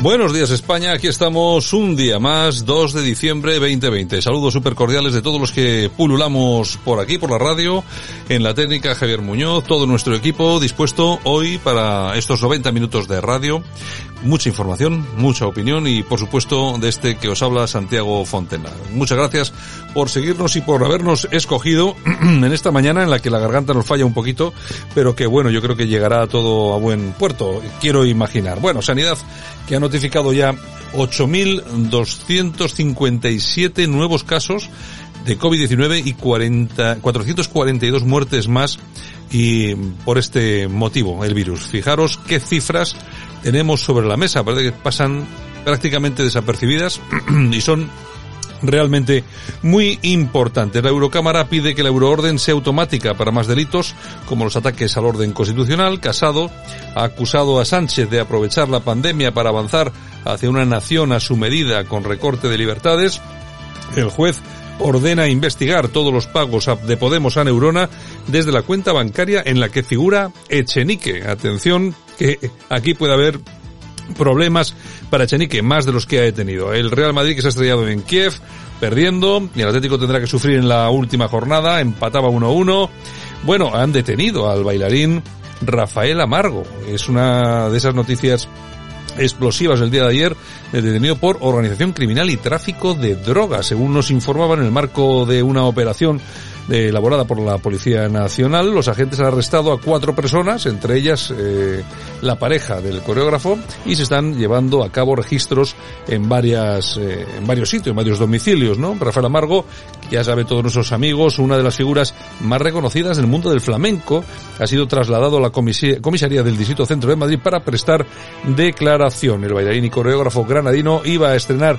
Buenos días España, aquí estamos un día más, 2 de diciembre 2020. Saludos súper cordiales de todos los que pululamos por aquí, por la radio, en la técnica Javier Muñoz, todo nuestro equipo dispuesto hoy para estos 90 minutos de radio. Mucha información, mucha opinión y por supuesto de este que os habla Santiago Fontena. Muchas gracias por seguirnos y por habernos escogido en esta mañana en la que la garganta nos falla un poquito, pero que bueno, yo creo que llegará todo a buen puerto, quiero imaginar. Bueno, Sanidad que ha notificado ya 8.257 nuevos casos de COVID-19 y 40, 442 muertes más y por este motivo el virus. Fijaros qué cifras tenemos sobre la mesa, parece que pasan prácticamente desapercibidas y son realmente muy importante. La Eurocámara pide que la euroorden sea automática para más delitos, como los ataques al orden constitucional. Casado ha acusado a Sánchez de aprovechar la pandemia para avanzar hacia una nación a su medida con recorte de libertades. El juez ordena investigar todos los pagos de Podemos a Neurona desde la cuenta bancaria en la que figura Echenique. Atención, que aquí puede haber problemas para Echenique, más de los que ha detenido. El Real Madrid que se ha estrellado en Kiev, perdiendo, y el Atlético tendrá que sufrir en la última jornada, empataba 1-1. Bueno, han detenido al bailarín Rafael Amargo. Es una de esas noticias explosivas el día de ayer, detenido por organización criminal y tráfico de drogas, según nos informaban en el marco de una operación elaborada por la Policía Nacional. Los agentes han arrestado a cuatro personas, entre ellas eh, la pareja del coreógrafo, y se están llevando a cabo registros en varias, eh, en varios sitios, en varios domicilios, ¿no? Rafael Amargo, ya sabe todos nuestros amigos, una de las figuras más reconocidas del mundo del flamenco, ha sido trasladado a la comisaría del Distrito Centro de Madrid para prestar declaración. El bailarín y coreógrafo granadino iba a estrenar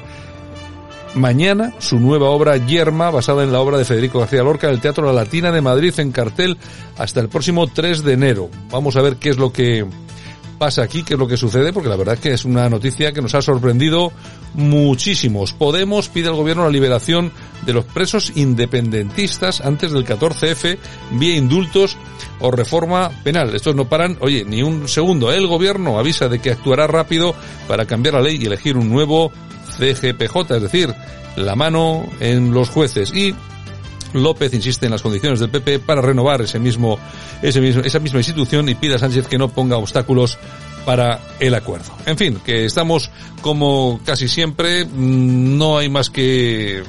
mañana su nueva obra Yerma, basada en la obra de Federico García Lorca, del Teatro La Latina de Madrid en cartel hasta el próximo 3 de enero. Vamos a ver qué es lo que pasa aquí, qué es lo que sucede, porque la verdad es que es una noticia que nos ha sorprendido muchísimos. Podemos pide al gobierno la liberación de los presos independentistas antes del 14F vía indultos o reforma penal. Estos no paran, oye, ni un segundo. El gobierno avisa de que actuará rápido para cambiar la ley y elegir un nuevo CGPJ, es decir, la mano en los jueces y López insiste en las condiciones del PP para renovar ese mismo, ese mismo, esa misma institución y pide a Sánchez que no ponga obstáculos para el acuerdo. En fin, que estamos como casi siempre, mm, no hay más que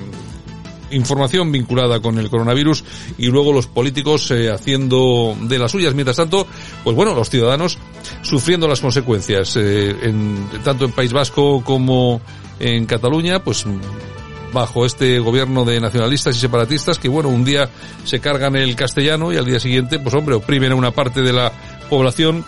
información vinculada con el coronavirus y luego los políticos eh, haciendo de las suyas. Mientras tanto, pues bueno, los ciudadanos sufriendo las consecuencias, eh, en, tanto en País Vasco como en Cataluña, pues bajo este gobierno de nacionalistas y separatistas que bueno, un día se cargan el castellano y al día siguiente, pues hombre, oprimen a una parte de la población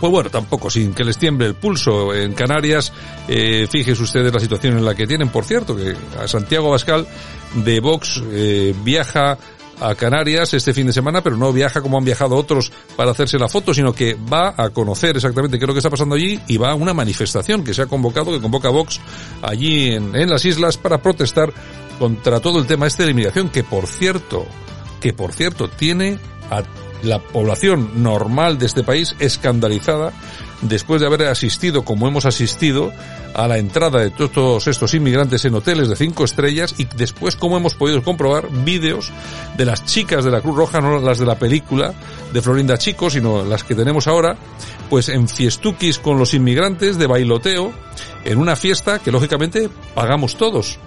pues bueno, tampoco sin que les tiemble el pulso. En Canarias, eh, fíjense ustedes la situación en la que tienen. Por cierto, que a Santiago Bascal de Vox eh, viaja a Canarias este fin de semana, pero no viaja como han viajado otros para hacerse la foto, sino que va a conocer exactamente qué es lo que está pasando allí y va a una manifestación que se ha convocado, que convoca Vox allí en, en las islas para protestar contra todo el tema este de la inmigración, que por cierto, que por cierto tiene a la población normal de este país escandalizada después de haber asistido, como hemos asistido, a la entrada de todos estos inmigrantes en hoteles de cinco estrellas y después, como hemos podido comprobar, vídeos de las chicas de la Cruz Roja, no las de la película de Florinda Chico, sino las que tenemos ahora, pues en fiestuquis con los inmigrantes de bailoteo, en una fiesta que lógicamente pagamos todos.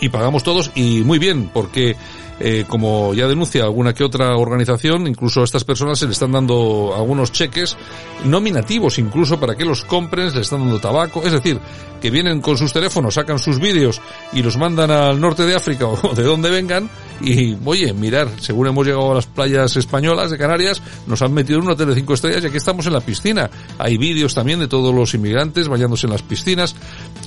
Y pagamos todos y muy bien, porque eh, como ya denuncia alguna que otra organización, incluso a estas personas se le están dando algunos cheques nominativos incluso para que los compren, se les están dando tabaco, es decir, que vienen con sus teléfonos, sacan sus vídeos y los mandan al norte de África o de donde vengan y, oye, mirar, según hemos llegado a las playas españolas de Canarias, nos han metido en un hotel de cinco estrellas y aquí estamos en la piscina. Hay vídeos también de todos los inmigrantes bañándose en las piscinas.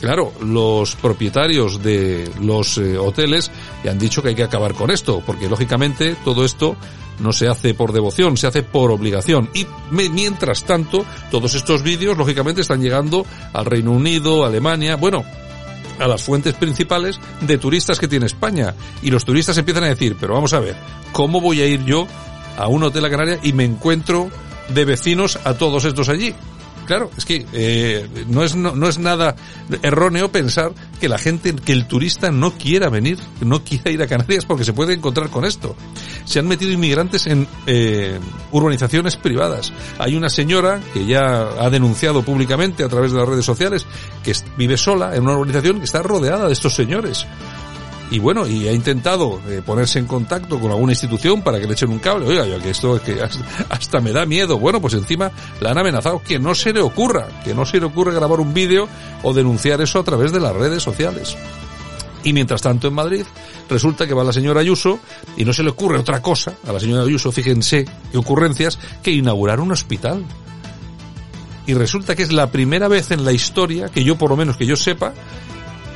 Claro, los propietarios de los eh, hoteles ya han dicho que hay que acabar con esto, porque lógicamente todo esto no se hace por devoción, se hace por obligación. Y mientras tanto, todos estos vídeos, lógicamente, están llegando al Reino Unido, Alemania, bueno, a las fuentes principales de turistas que tiene España. Y los turistas empiezan a decir, pero vamos a ver, ¿cómo voy a ir yo a un hotel a Canarias y me encuentro de vecinos a todos estos allí? Claro, es que eh, no, es, no, es nada erróneo pensar que la gente, que el turista no quiera venir, no quiera ir a Canarias porque se puede encontrar con esto. Se han metido inmigrantes en eh, urbanizaciones privadas. Hay una señora que ya ha denunciado públicamente a través de las redes sociales que vive sola en una urbanización que está rodeada de estos señores y bueno, y ha intentado eh, ponerse en contacto con alguna institución para que le echen un cable. Oiga, que esto es que hasta, me da miedo. Bueno, pues encima la han amenazado que no se le ocurra, que no se le ocurra grabar un vídeo o denunciar eso a través de las redes sociales. Y mientras tanto en Madrid resulta que va la señora Ayuso y no se le ocurre otra cosa a la señora Ayuso, fíjense qué ocurrencias, que inaugurar un hospital. Y resulta que es la primera vez en la historia, que yo por lo menos que yo sepa,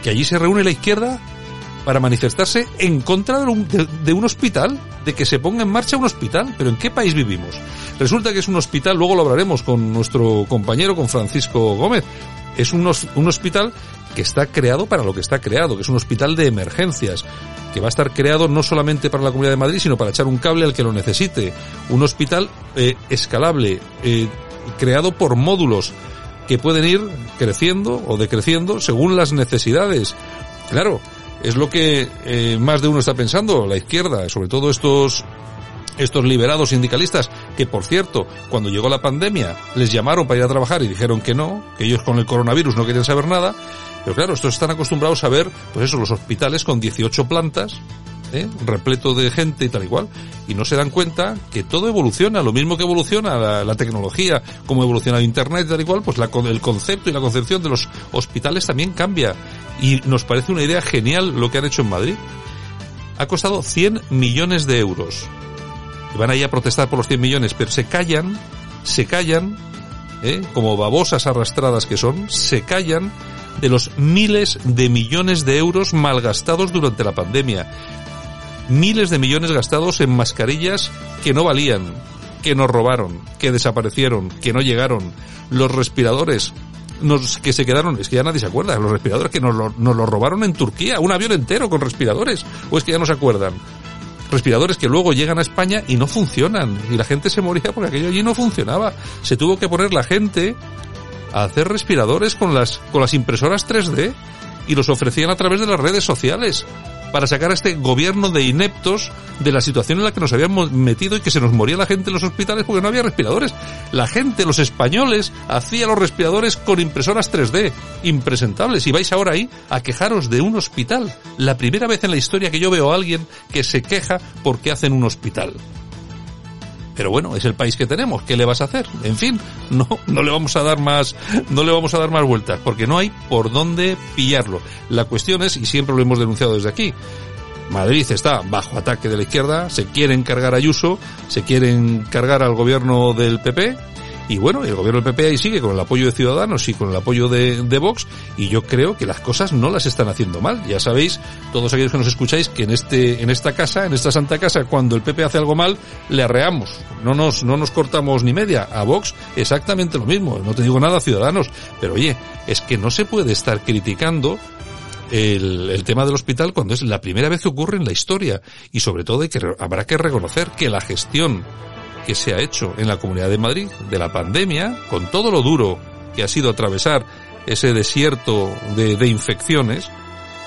que allí se reúne la izquierda para manifestarse en contra de un, hospital, de que se ponga en marcha un hospital. Pero ¿en qué país vivimos? Resulta que es un hospital, luego lo hablaremos con nuestro compañero, con Francisco Gómez. Es un, un hospital que está creado para lo que está creado, que es un hospital de emergencias, que va a estar creado no solamente para la Comunidad de Madrid, sino para echar un cable al que lo necesite. Un hospital eh, escalable, eh, creado por módulos que pueden ir creciendo o decreciendo según las necesidades. Claro, es lo que eh, más de uno está pensando, la izquierda, sobre todo estos estos liberados sindicalistas, que por cierto, cuando llegó la pandemia, les llamaron para ir a trabajar y dijeron que no, que ellos con el coronavirus no querían saber nada, pero claro, estos están acostumbrados a ver, pues eso, los hospitales con 18 plantas, ¿eh? repleto de gente y tal igual, y no se dan cuenta que todo evoluciona, lo mismo que evoluciona la, tecnología, como evoluciona Internet y tal igual, pues la, el concepto y la concepción de los hospitales también cambia. Y nos parece una idea genial lo que han hecho en Madrid. Ha costado 100 millones de euros. Y van ahí a protestar por los 100 millones, pero se callan, se callan, ¿eh? como babosas arrastradas que son, se callan de los miles de millones de euros malgastados durante la pandemia miles de millones gastados en mascarillas que no valían, que nos robaron, que desaparecieron, que no llegaron, los respiradores nos, que se quedaron, es que ya nadie se acuerda, los respiradores que nos nos lo robaron en Turquía, un avión entero con respiradores, o es que ya no se acuerdan. Respiradores que luego llegan a España y no funcionan, y la gente se moría porque aquello allí no funcionaba. Se tuvo que poner la gente a hacer respiradores con las, con las impresoras 3D y los ofrecían a través de las redes sociales para sacar a este gobierno de ineptos de la situación en la que nos habíamos metido y que se nos moría la gente en los hospitales porque no había respiradores. La gente, los españoles, hacía los respiradores con impresoras 3D, impresentables. Y vais ahora ahí a quejaros de un hospital. La primera vez en la historia que yo veo a alguien que se queja porque hacen un hospital. Pero bueno, es el país que tenemos, ¿qué le vas a hacer? En fin, no, no le vamos a dar más, no le vamos a dar más vueltas, porque no hay por dónde pillarlo. La cuestión es, y siempre lo hemos denunciado desde aquí, Madrid está bajo ataque de la izquierda, se quieren cargar a Ayuso, se quieren cargar al gobierno del PP, y bueno, el gobierno del PP ahí sigue con el apoyo de Ciudadanos y con el apoyo de, de, Vox y yo creo que las cosas no las están haciendo mal. Ya sabéis, todos aquellos que nos escucháis, que en este, en esta casa, en esta santa casa, cuando el PP hace algo mal, le arreamos. No nos, no nos cortamos ni media. A Vox exactamente lo mismo. No te digo nada Ciudadanos. Pero oye, es que no se puede estar criticando el, el, tema del hospital cuando es la primera vez que ocurre en la historia y sobre todo hay que, habrá que reconocer que la gestión que se ha hecho en la Comunidad de Madrid de la pandemia, con todo lo duro que ha sido atravesar ese desierto de, infecciones,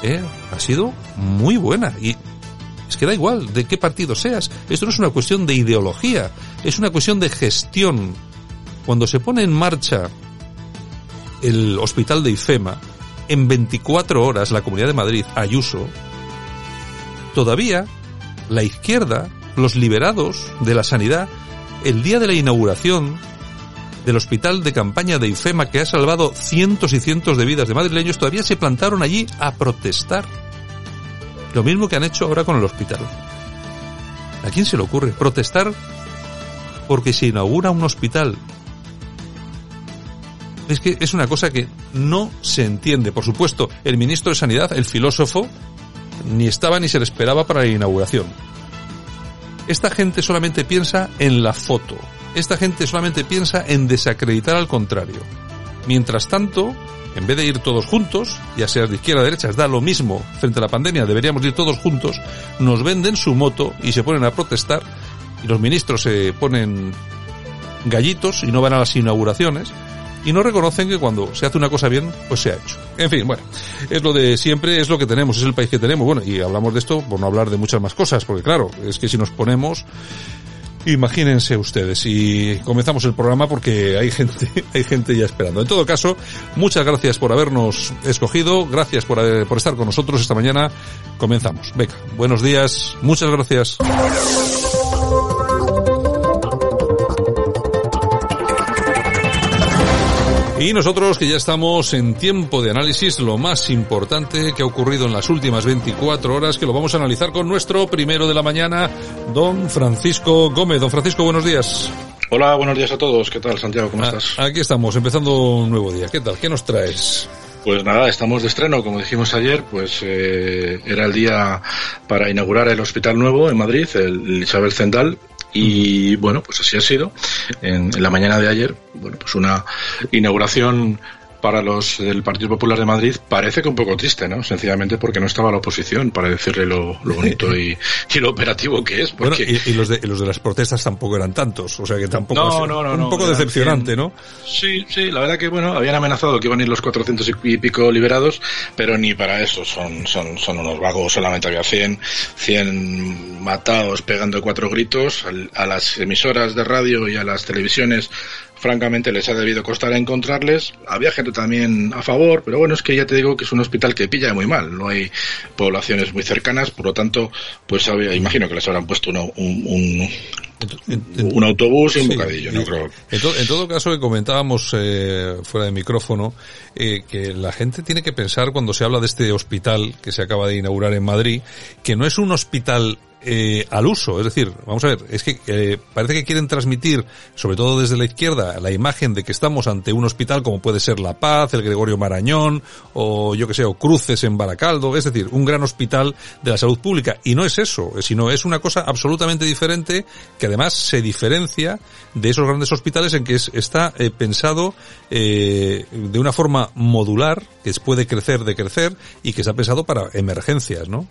eh, ha sido muy buena. Y es que da igual de qué partido seas. Esto no es una cuestión de ideología, es una cuestión de gestión. Cuando se pone en marcha el hospital de IFEMA, en 24 horas la Comunidad de Madrid, Ayuso, todavía la izquierda, los liberados de la sanidad, el día de la inauguración del hospital de campaña de IFEMA que ha salvado cientos y cientos de vidas de madrileños, todavía se plantaron allí a protestar. Lo mismo que han hecho ahora con el hospital. ¿A quién se le ocurre protestar porque se inaugura un hospital? Es que es una cosa que no se entiende. Por supuesto, el ministro de Sanidad, el filósofo, ni estaba ni se le esperaba para la inauguración. Esta gente solamente piensa en la foto. Esta gente solamente piensa en desacreditar al contrario. Mientras tanto, en vez de ir todos juntos, ya sea de izquierda o derecha, da lo mismo frente a la pandemia, deberíamos ir todos juntos, nos venden su moto y se ponen a protestar y los ministros se ponen gallitos y no van a las inauguraciones y no reconocen que cuando se hace una cosa bien, pues se ha hecho. En fin, bueno, es lo de siempre, es lo que tenemos, es el país que tenemos. Bueno, y hablamos de esto por no hablar de muchas más cosas, porque claro, es que si nos ponemos, imagínense ustedes. Y comenzamos el programa porque hay gente, hay gente ya esperando. En todo caso, muchas gracias por habernos escogido, gracias por, por estar con nosotros esta mañana. Comenzamos. Venga, buenos días, muchas gracias. Y nosotros que ya estamos en tiempo de análisis, lo más importante que ha ocurrido en las últimas 24 horas, que lo vamos a analizar con nuestro primero de la mañana, don Francisco Gómez. Don Francisco, buenos días. Hola, buenos días a todos. ¿Qué tal, Santiago? ¿Cómo ah, estás? Aquí estamos, empezando un nuevo día. ¿Qué tal? ¿Qué nos traes? Pues nada, estamos de estreno, como dijimos ayer, pues eh, era el día para inaugurar el hospital nuevo en Madrid, el Isabel Zendal, y bueno, pues así ha sido. En, la mañana de ayer, bueno, pues una inauguración para los del Partido Popular de Madrid parece que un poco triste, ¿no? Sencillamente porque no estaba la oposición para decirle lo, bonito y, lo operativo que es. Porque... y, los de, los de las protestas tampoco eran tantos, o sea que tampoco no, un poco decepcionante, ¿no? Sí, sí, la verdad que bueno, habían amenazado que iban a ir los 400 y pico liberados, pero ni para eso son, son, son unos vagos, solamente había 100, 100 matados pegando cuatro gritos a las emisoras de radio y a las televisiones francamente les ha debido costar encontrarles. Había gente también a favor, pero bueno, es que ya te digo que es un hospital que pilla muy mal, no hay poblaciones muy cercanas, por lo tanto, pues imagino que les habrán puesto un, un, autobús y un bocadillo, no creo. En, todo caso, que comentábamos eh, fuera de micrófono, eh, que la gente tiene que pensar cuando se habla de este hospital que se acaba de inaugurar en Madrid, que no es un hospital eh, al uso. Es decir, vamos a ver, es que eh, parece que quieren transmitir, sobre todo desde la izquierda, la imagen de que estamos ante un hospital como puede ser La Paz, el Gregorio Marañón, o yo que sé, o Cruces en Baracaldo, es decir, un gran hospital de la salud pública. Y no es eso, sino es una cosa absolutamente diferente que además se diferencia de esos grandes hospitales en que está eh, pensado de una forma modular, que puede crecer de crecer y que está pensado para emergencias, ¿no?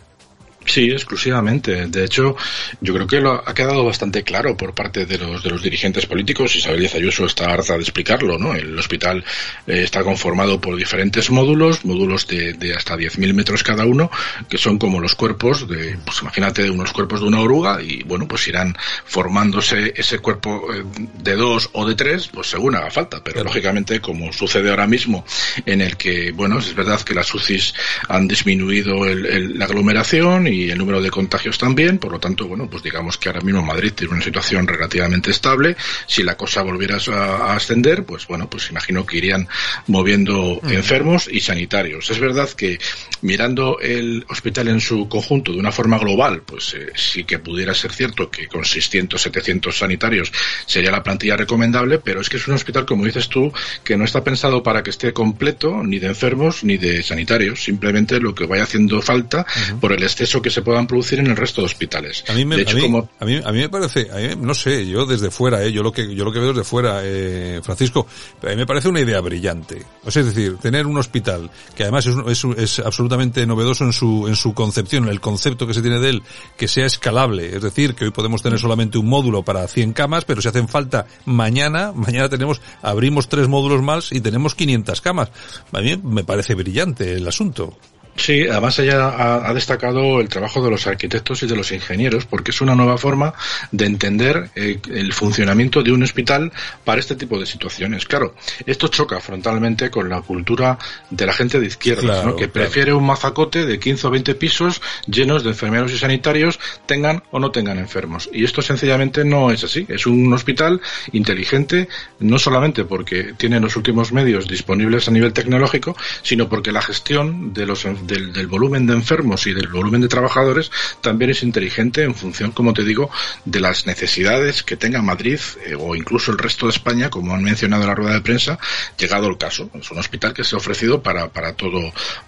Sí, exclusivamente. De hecho, yo creo que lo ha quedado bastante claro por parte de los, de los dirigentes políticos. Isabel Díaz Ayuso está harta de explicarlo, ¿no? El hospital eh, está conformado por diferentes módulos, módulos de, de hasta 10.000 metros cada uno, que son como los cuerpos de, pues imagínate, unos cuerpos de una oruga y, bueno, pues irán formándose ese cuerpo eh, de dos o de tres, pues según haga falta. Pero, lógicamente, como sucede ahora mismo, en el que, bueno, es verdad que las UCIs han disminuido el, la aglomeración y el número de contagios también. Por lo tanto, bueno, pues digamos que ahora mismo Madrid tiene una situación relativamente estable. Si la cosa volviera a, ascender, pues bueno, pues imagino que irían moviendo enfermos y sanitarios. Es verdad que mirando el hospital en su conjunto de una forma global, pues eh, sí que pudiera ser cierto que con 600, 700 sanitarios sería la plantilla recomendable, pero es que es un hospital, como dices tú, que no está pensado para que esté completo ni de enfermos ni de sanitarios. Simplemente lo que vaya haciendo falta por el exceso que se puedan producir en el resto de hospitales. A mí me, a mí, a mí, me parece, no sé, yo desde fuera, eh, yo lo que yo lo que veo desde fuera, eh, Francisco, a mí me parece una idea brillante. O sea, es decir, tener un hospital que además es, es, es absolutamente novedoso en su en su concepción, el concepto que se tiene de él, que sea escalable. Es decir, que hoy podemos tener solamente un módulo para 100 camas, pero si hacen falta mañana, mañana tenemos abrimos tres módulos más y tenemos 500 camas. A mí me parece brillante el asunto. Sí, además ella ha, destacado el trabajo de los arquitectos y de los ingenieros, porque es una nueva forma de entender eh, el funcionamiento de un hospital para este tipo de situaciones. Claro, esto choca frontalmente con la cultura de la gente de izquierda, ¿no? que prefiere un mazacote de 15 o 20 pisos llenos de enfermeros y sanitarios, tengan o no tengan enfermos. Y esto sencillamente no es así. Es un hospital inteligente, no solamente porque tiene los últimos medios disponibles a nivel tecnológico, sino porque la gestión de los del, volumen de enfermos y del volumen de trabajadores también es inteligente en función, como te digo, de las necesidades que tenga Madrid eh, o incluso el resto de España, como han mencionado en la rueda de prensa, llegado el caso. Es un hospital que se ha ofrecido para, para todo,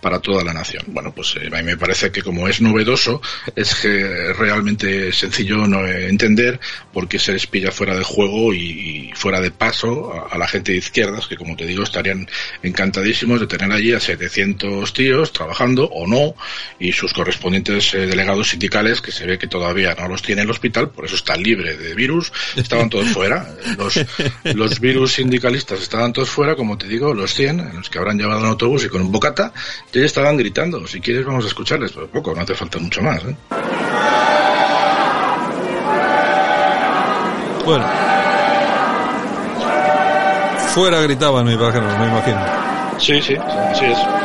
para toda la nación. Bueno, pues eh, a mí me parece que como es novedoso, es que realmente sencillo no entender por qué se les pilla fuera de juego y, fuera de paso a, la gente de izquierdas, que como te digo, estarían encantadísimos de tener allí a 700 tíos trabajando o no y sus correspondientes eh, delegados sindicales que se ve que todavía no los tiene el hospital, por eso está libre de virus, estaban todos fuera. Los, los virus sindicalistas estaban todos fuera, como te digo, los 100, los que habrán llevado en autobús y con un bocata, y ellos estaban gritando. Si quieres vamos a escucharles, pero poco, no hace falta mucho más. ¿eh? Bueno. Fuera gritaban, me imagino, me imagino. Sí, sí, así es.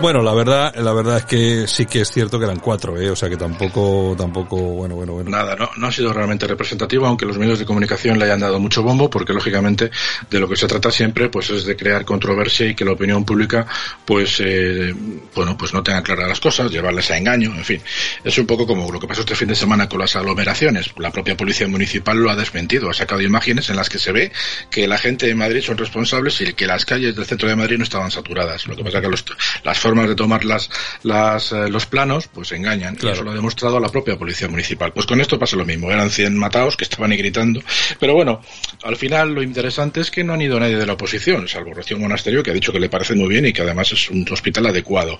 Bueno, la verdad, la verdad es que sí que es cierto que eran cuatro, ¿eh? o sea que tampoco, tampoco, bueno, bueno, bueno. Nada, no, no ha sido realmente representativo, aunque los medios de comunicación le hayan dado mucho bombo, porque lógicamente de lo que se trata siempre, pues es de crear controversia y que la opinión pública, pues, eh, bueno, pues no tenga claras las cosas, llevarles a engaño, en fin. Es un poco como lo que pasó este fin de semana con las aglomeraciones. La propia policía municipal lo ha desmentido, ha sacado imágenes en las que se ve que la gente de Madrid son responsables y que las calles del centro de Madrid no estaban saturadas. Lo que pasa que los, las formas de tomar las, las, eh, los planos, pues engañan. Y eso lo ha demostrado la propia policía municipal. Pues con esto pasa lo mismo. Eran 100 matados que estaban ahí gritando. Pero bueno, al final lo interesante es que no han ido nadie de la oposición, salvo Rocío Monasterio, que ha dicho que le parece muy bien y que además es un hospital adecuado.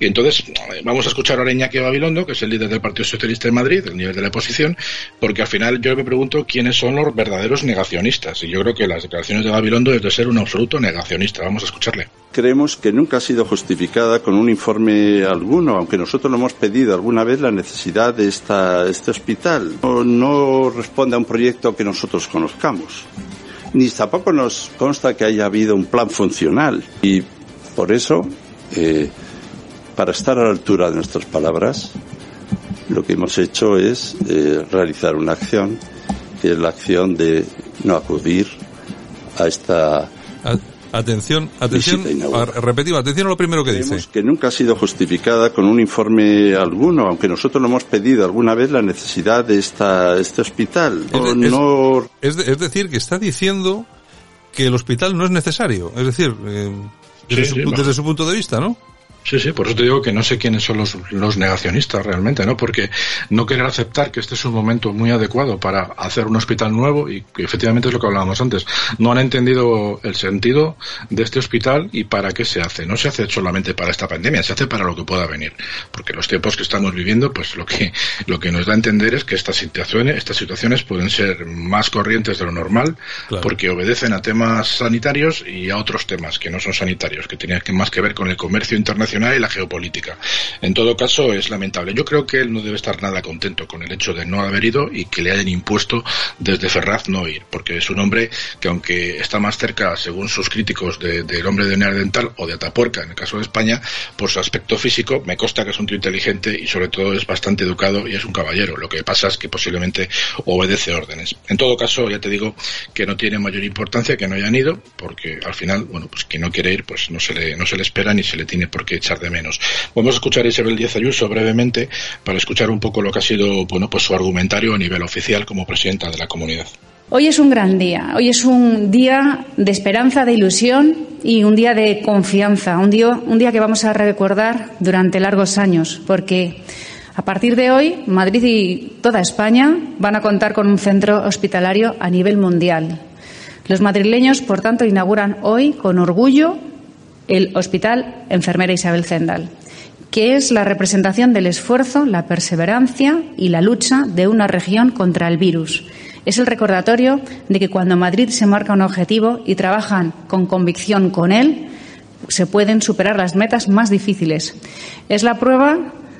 Y entonces eh, vamos a escuchar ahora a Iñaki Babilondo, que es el líder del Partido Socialista de Madrid, el nivel de la oposición, porque al final yo me pregunto quiénes son los verdaderos negacionistas. Y yo creo que las declaraciones de Babilondo es de ser un absoluto negacionista. Vamos a escucharle creemos que nunca ha sido justificada con un informe alguno, aunque nosotros lo hemos pedido alguna vez la necesidad de esta, este hospital. No, no responde a un proyecto que nosotros conozcamos. Ni tampoco nos consta que haya habido un plan funcional. Y por eso, eh, para estar a la altura de nuestras palabras, lo que hemos hecho es eh, realizar una acción, que es la acción de no acudir a esta Atención, atención, repetimos, atención a lo primero que dice. que nunca ha sido justificada con un informe alguno, aunque nosotros lo hemos pedido alguna vez la necesidad de esta, este hospital. Es, no... es, decir, que está diciendo que el hospital no es necesario, es decir, eh, desde su punto de vista, ¿no? Sí, sí, por eso te digo que no sé quiénes son los, los, negacionistas realmente, ¿no? Porque no querer aceptar que este es un momento muy adecuado para hacer un hospital nuevo y que efectivamente es lo que hablábamos antes. No han entendido el sentido de este hospital y para qué se hace. No se hace solamente para esta pandemia, se hace para lo que pueda venir. Porque los tiempos que estamos viviendo, pues lo que, lo que nos da a entender es que estas situaciones, estas situaciones pueden ser más corrientes de lo normal porque obedecen a temas sanitarios y a otros temas que no son sanitarios, que tenían más que ver con el comercio internacional y la geopolítica. En todo caso, es lamentable. Yo creo que él no debe estar nada contento con el hecho de no haber ido y que le hayan impuesto desde Ferraz no ir, porque es un hombre que aunque está más cerca, según sus críticos, del hombre de Neandertal o de Atapuerca, en el caso de España, por su aspecto físico, me consta que es un tío inteligente y sobre todo es bastante educado y es un caballero. Lo que pasa es que posiblemente obedece órdenes. En todo caso, ya te digo que no tiene mayor importancia que no hayan ido, porque al final, bueno, pues quien no quiere ir, pues no se le, no se le espera ni se le tiene por qué echar de menos. Vamos a escuchar a Isabel Díaz Ayuso brevemente para escuchar un poco lo que ha sido bueno, pues su argumentario a nivel oficial como presidenta de la comunidad. Hoy es un gran día, hoy es un día de esperanza, de ilusión y un día de confianza, un día, un día que vamos a recordar durante largos años, porque a partir de hoy Madrid y toda España van a contar con un centro hospitalario a nivel mundial. Los madrileños, por tanto, inauguran hoy con orgullo el Hospital Enfermera Isabel Zendal, que es la representación del esfuerzo, la perseverancia y la lucha de una región contra el virus. Es el recordatorio de que cuando Madrid se marca un objetivo y trabajan con convicción con él, se pueden superar las metas más difíciles. Es la prueba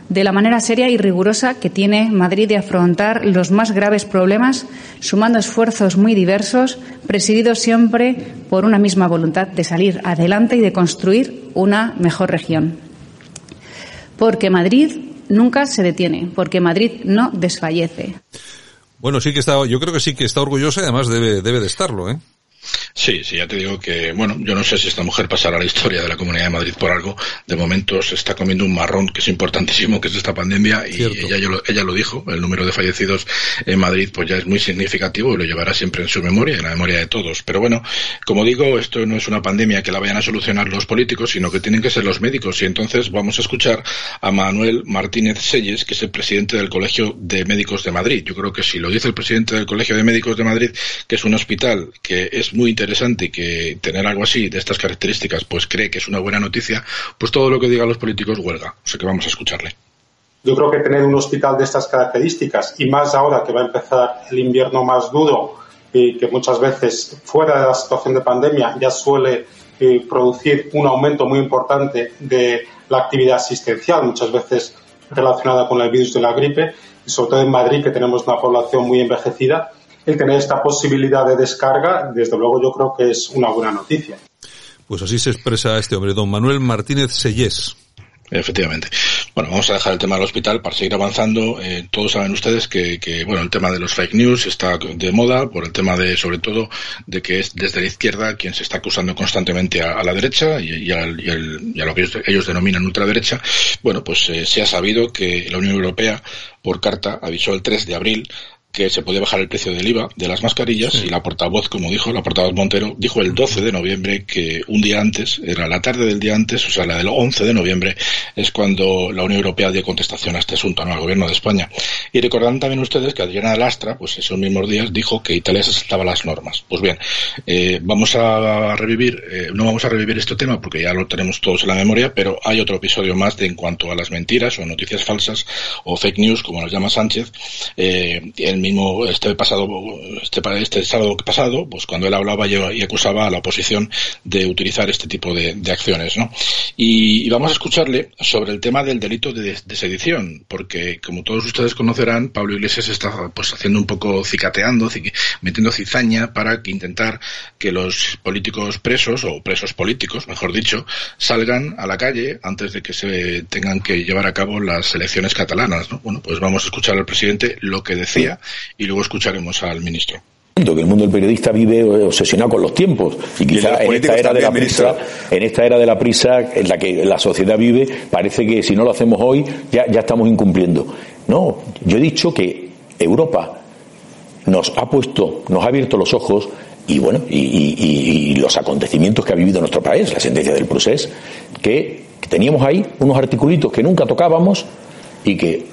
de la manera seria y rigurosa que tiene Madrid de afrontar los más graves problemas, sumando esfuerzos muy diversos, presididos siempre por una misma voluntad de salir adelante y de construir una mejor región. Porque Madrid nunca se detiene, porque Madrid no desfallece. Bueno, sí que está, yo creo que sí que está orgullosa y además debe, debe de estarlo, ¿eh? Sí, sí, ya te digo que, bueno, yo no sé si esta mujer pasará a la historia de la Comunidad de Madrid por algo. De momento se está comiendo un marrón que es importantísimo, que es esta pandemia, y ella, lo, ella lo dijo, el número de fallecidos en Madrid pues ya es muy significativo y lo llevará siempre en su memoria, en la memoria de todos. Pero bueno, como digo, esto no es una pandemia que la vayan a solucionar los políticos, sino que tienen que ser los médicos. Y entonces vamos a escuchar a Manuel Martínez Selles, que es el presidente del Colegio de Médicos de Madrid. Yo creo que si lo dice el presidente del Colegio de Médicos de Madrid, que es un hospital que es muy interesante que tener algo así, de estas características, pues cree que es una buena noticia, pues todo lo que digan los políticos huelga. O sea que vamos a escucharle. Yo creo que tener un hospital de estas características, y más ahora que va a empezar el invierno más duro y que muchas veces fuera de la situación de pandemia ya suele eh, producir un aumento muy importante de la actividad asistencial, muchas veces relacionada con el virus de la gripe, y sobre todo en Madrid, que tenemos una población muy envejecida, el tener esta posibilidad de descarga, desde luego yo creo que es una buena noticia. Pues así se expresa este hombre, don Manuel Martínez Sellés. Efectivamente. Bueno, vamos a dejar el tema del hospital para seguir avanzando. Eh, todos saben ustedes que, bueno, el tema de los fake news está de moda por el tema de, sobre todo, de que es desde la izquierda quien se está acusando constantemente a, la derecha y, a lo que ellos, denominan ultraderecha. Bueno, pues eh, se ha sabido que la Unión Europea, por carta, avisó el 3 de abril que se podía bajar el precio del IVA de las mascarillas y la portavoz, como dijo la portavoz Montero, dijo el 12 de noviembre que un día antes, era la tarde del día antes, o sea, la del 11 de noviembre, es cuando la Unión Europea dio contestación a este asunto, ¿no? al gobierno de España. Y recordarán también ustedes que Adriana Lastra, pues esos mismos días, dijo que Italia se saltaba las normas. Pues bien, eh, vamos a revivir, eh, no vamos a revivir este tema porque ya lo tenemos todos en la memoria, pero hay otro episodio más de en cuanto a las mentiras o noticias falsas o fake news, como las llama Sánchez, eh, mismo este pasado, este, este sábado pasado, pues cuando él hablaba y, acusaba a la oposición de utilizar este tipo de, acciones, ¿no? Y, vamos a escucharle sobre el tema del delito de, sedición, porque como todos ustedes conocerán, Pablo Iglesias está pues haciendo un poco cicateando, metiendo cizaña para que intentar que los políticos presos o presos políticos, mejor dicho, salgan a la calle antes de que se tengan que llevar a cabo las elecciones catalanas, ¿no? Bueno, pues vamos a escuchar al presidente lo que decía y luego escucharemos al ministro. Que el mundo del periodista vive obsesionado con los tiempos y quizá en esta era de la prisa en esta era de la prisa en la que la sociedad vive parece que si no lo hacemos hoy ya, ya estamos incumpliendo. No yo he dicho que Europa nos ha puesto nos ha abierto los ojos y bueno y, los acontecimientos que ha vivido nuestro país la sentencia del procés que, teníamos ahí unos articulitos que nunca tocábamos y que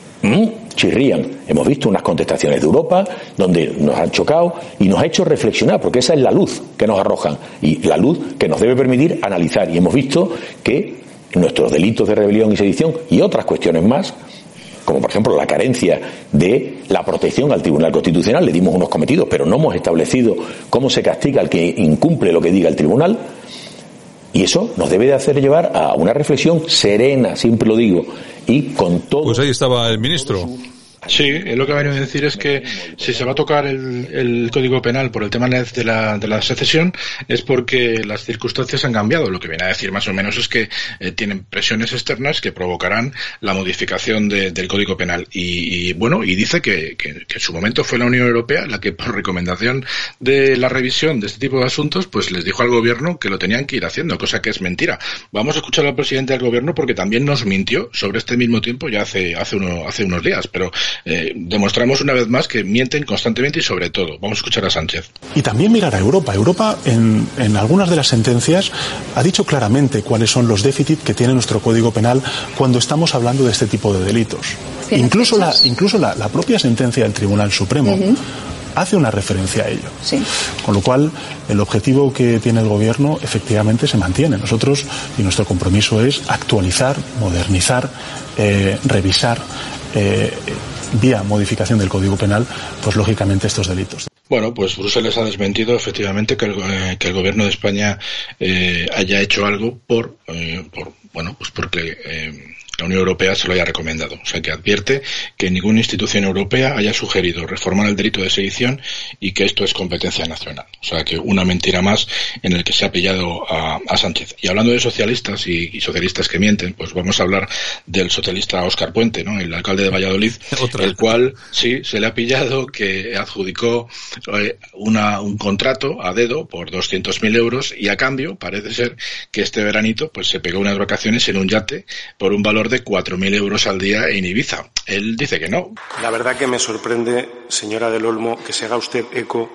chirrían. Hemos visto unas contestaciones de Europa donde nos han chocado y nos ha hecho reflexionar, porque esa es la luz que nos arrojan y la luz que nos debe permitir analizar. Y hemos visto que nuestros delitos de rebelión y sedición y otras cuestiones más, como por ejemplo la carencia de la protección al Tribunal Constitucional, le dimos unos cometidos, pero no hemos establecido cómo se castiga al que incumple lo que diga el Tribunal. Y eso nos debe de hacer llevar a una reflexión serena, siempre lo digo, y con todo. Pues ahí estaba el ministro. Sí, lo que va a decir es que si se va a tocar el, Código Penal por el tema de la, de la secesión es porque las circunstancias han cambiado. Lo que viene a decir más o menos es que eh, tienen presiones externas que provocarán la modificación del Código Penal. Y, bueno, y dice que, que, en su momento fue la Unión Europea la que por recomendación de la revisión de este tipo de asuntos pues les dijo al gobierno que lo tenían que ir haciendo, cosa que es mentira. Vamos a escuchar al presidente del gobierno porque también nos mintió sobre este mismo tiempo ya hace, hace, uno, hace unos días. Pero eh, demostramos una vez más que mienten constantemente y sobre todo. Vamos a escuchar a Sánchez. Y también mirar a Europa. Europa, en, en algunas de las sentencias, ha dicho claramente cuáles son los déficits que tiene nuestro Código Penal cuando estamos hablando de este tipo de delitos. Incluso, la, incluso la, propia sentencia del Tribunal Supremo. hace una referencia a ello. Con lo cual, el objetivo que tiene el Gobierno efectivamente se mantiene. Nosotros, y nuestro compromiso es actualizar, modernizar, eh, revisar eh, vía modificación del Código Penal, pues lógicamente estos delitos. Bueno, pues Bruselas ha desmentido efectivamente que el, eh, que el gobierno de España eh, haya hecho algo por, eh, por bueno, pues porque eh, la Unión Europea se lo haya recomendado. O sea, que advierte que ninguna institución europea haya sugerido reformar el delito de sedición y que esto es competencia nacional. O sea, que una mentira más en el que se ha pillado a, a Sánchez. Y hablando de socialistas y, y, socialistas que mienten, pues vamos a hablar del socialista Óscar Puente, ¿no? El alcalde de Valladolid, el cual sí se le ha pillado que adjudicó eh, una, un contrato a dedo por 200.000 euros y a cambio parece ser que este veranito pues se pegó unas vacaciones en un yate por un valor de 4.000 euros al día en Ibiza. Él dice que no. La verdad que me sorprende, señora del Olmo, que se haga usted eco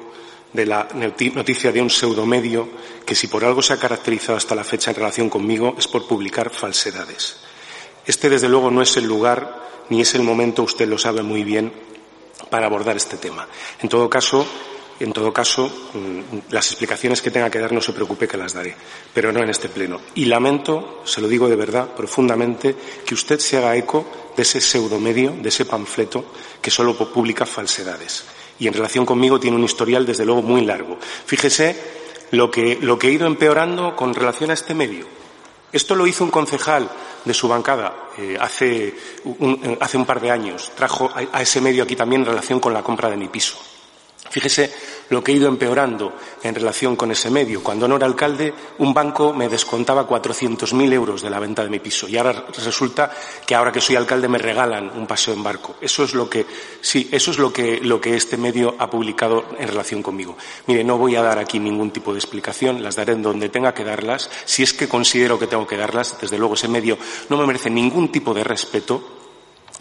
de la noticia de un pseudomedio que si por algo se ha caracterizado hasta la fecha en relación conmigo es por publicar falsedades. Este, desde luego, no es el lugar ni es el momento, usted lo sabe muy bien, para abordar este tema. En todo caso, en todo caso, mm, las explicaciones que tenga que dar no se preocupe que las daré, pero no en este pleno. Y lamento, se lo digo de verdad, profundamente, que usted se haga eco de ese pseudomedio, de ese panfleto que solo publica falsedades. Y en relación conmigo tiene un historial, desde luego, muy largo. Fíjese lo que, lo que he ido empeorando con relación a este medio. Esto lo hizo un concejal de su bancada eh, hace, un, hace, un, par de años. Trajo a, a ese medio aquí también en relación con la compra de mi piso. Fíjese lo que he ido empeorando en relación con ese medio. Cuando no era alcalde, un banco me descontaba 400.000 euros de la venta de mi piso. Y ahora resulta que ahora que soy alcalde me regalan un paseo en barco. Eso es lo que, sí, eso es lo que, lo que este medio ha publicado en relación conmigo. Mire, no voy a dar aquí ningún tipo de explicación, las daré en donde tenga que darlas. Si es que considero que tengo que darlas, desde luego ese medio no me merece ningún tipo de respeto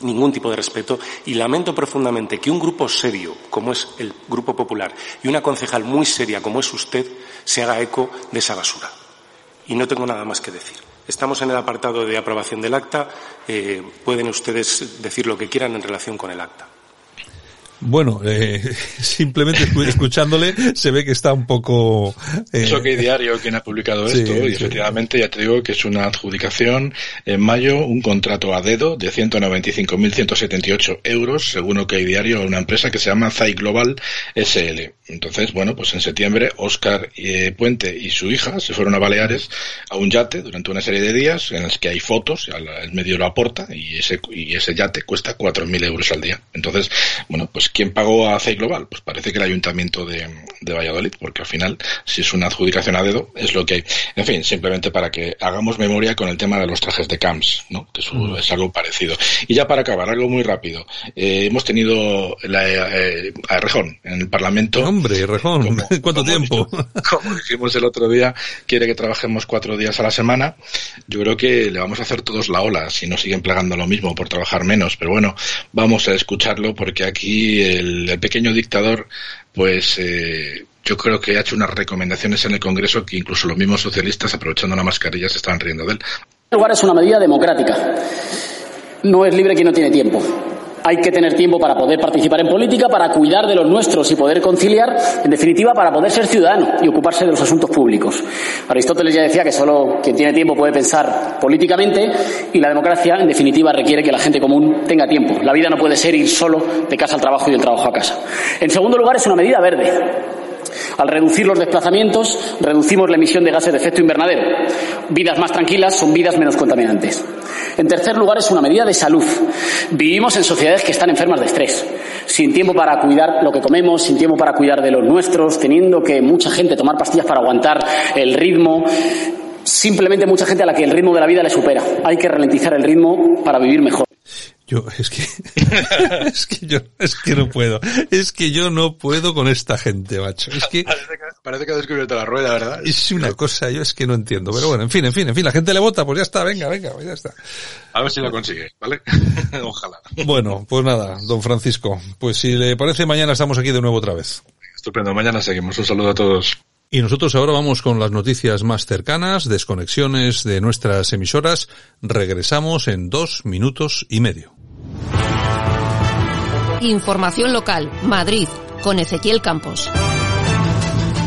ningún tipo de respeto y lamento profundamente que un grupo serio como es el Grupo Popular y una concejal muy seria como es usted se haga eco de esa basura. Y no tengo nada más que decir. Estamos en el apartado de aprobación del acta. Eh, pueden ustedes decir lo que quieran en relación con el acta. Bueno, eh, simplemente escuchándole se ve que está un poco... Eh... Eso que diario quien ha publicado sí, esto y sí. efectivamente ya te digo que es una adjudicación en mayo, un contrato a dedo de 195.178 euros según lo que hay diario a una empresa que se llama Zai Global SL. Entonces, bueno, pues en septiembre Oscar eh, Puente y su hija se fueron a Baleares a un yate durante una serie de días en los que hay fotos, el medio lo aporta y ese, y ese yate cuesta 4.000 euros al día. Entonces, bueno, pues ¿quién pagó a CEI Global? Pues parece que el Ayuntamiento de, de, Valladolid, porque al final, si es una adjudicación a dedo, es lo que hay. En fin, simplemente para que hagamos memoria con el tema de los trajes de CAMS, ¿no? Que es, mm. es algo parecido. Y ya para acabar, algo muy rápido. Eh, hemos tenido la, eh, a Rejón en el Parlamento. Hombre, Rejón, como, ¿cuánto como tiempo? Como dijimos el otro día, quiere que trabajemos cuatro días a la semana. Yo creo que le vamos a hacer todos la ola, si no siguen plagando lo mismo por trabajar menos. Pero bueno, vamos a escucharlo porque aquí el, el pequeño dictador, pues eh, yo creo que ha hecho unas recomendaciones en el Congreso que incluso los mismos socialistas, aprovechando la mascarilla, se estaban riendo de él. En lugar es una medida democrática. No es libre quien no tiene tiempo. Hay que tener tiempo para poder participar en política, para cuidar de los nuestros y poder conciliar, en definitiva, para poder ser ciudadano y ocuparse de los asuntos públicos. Aristóteles ya decía que solo quien tiene tiempo puede pensar políticamente y la democracia, en definitiva, requiere que la gente común tenga tiempo. La vida no puede ser ir solo de casa al trabajo y del trabajo a casa. En segundo lugar, es una medida verde. Al reducir los desplazamientos, reducimos la emisión de gases de efecto invernadero. Vidas más tranquilas son vidas menos contaminantes. En tercer lugar, es una medida de salud. Vivimos en sociedades que están enfermas de estrés, sin tiempo para cuidar lo que comemos, sin tiempo para cuidar de los nuestros, teniendo que mucha gente tomar pastillas para aguantar el ritmo. Simplemente mucha gente a la que el ritmo de la vida le supera. Hay que ralentizar el ritmo para vivir mejor. Yo, es que, es que yo, es que no puedo. Es que yo no puedo con esta gente, macho. Es que. Parece que, parece que ha descubierto la rueda, ¿verdad? Es una cosa, yo es que no entiendo. Pero bueno, en fin, en fin, en fin, la gente le vota, pues ya está, venga, venga, pues ya está. A ver si lo consigue, ¿vale? Ojalá. Bueno, pues nada, don Francisco. Pues si le parece, mañana estamos aquí de nuevo otra vez. Estupendo, mañana seguimos. Un saludo a todos. Y nosotros ahora vamos con las noticias más cercanas, desconexiones de nuestras emisoras. Regresamos en dos minutos y medio. Información local, Madrid, con Ezequiel Campos.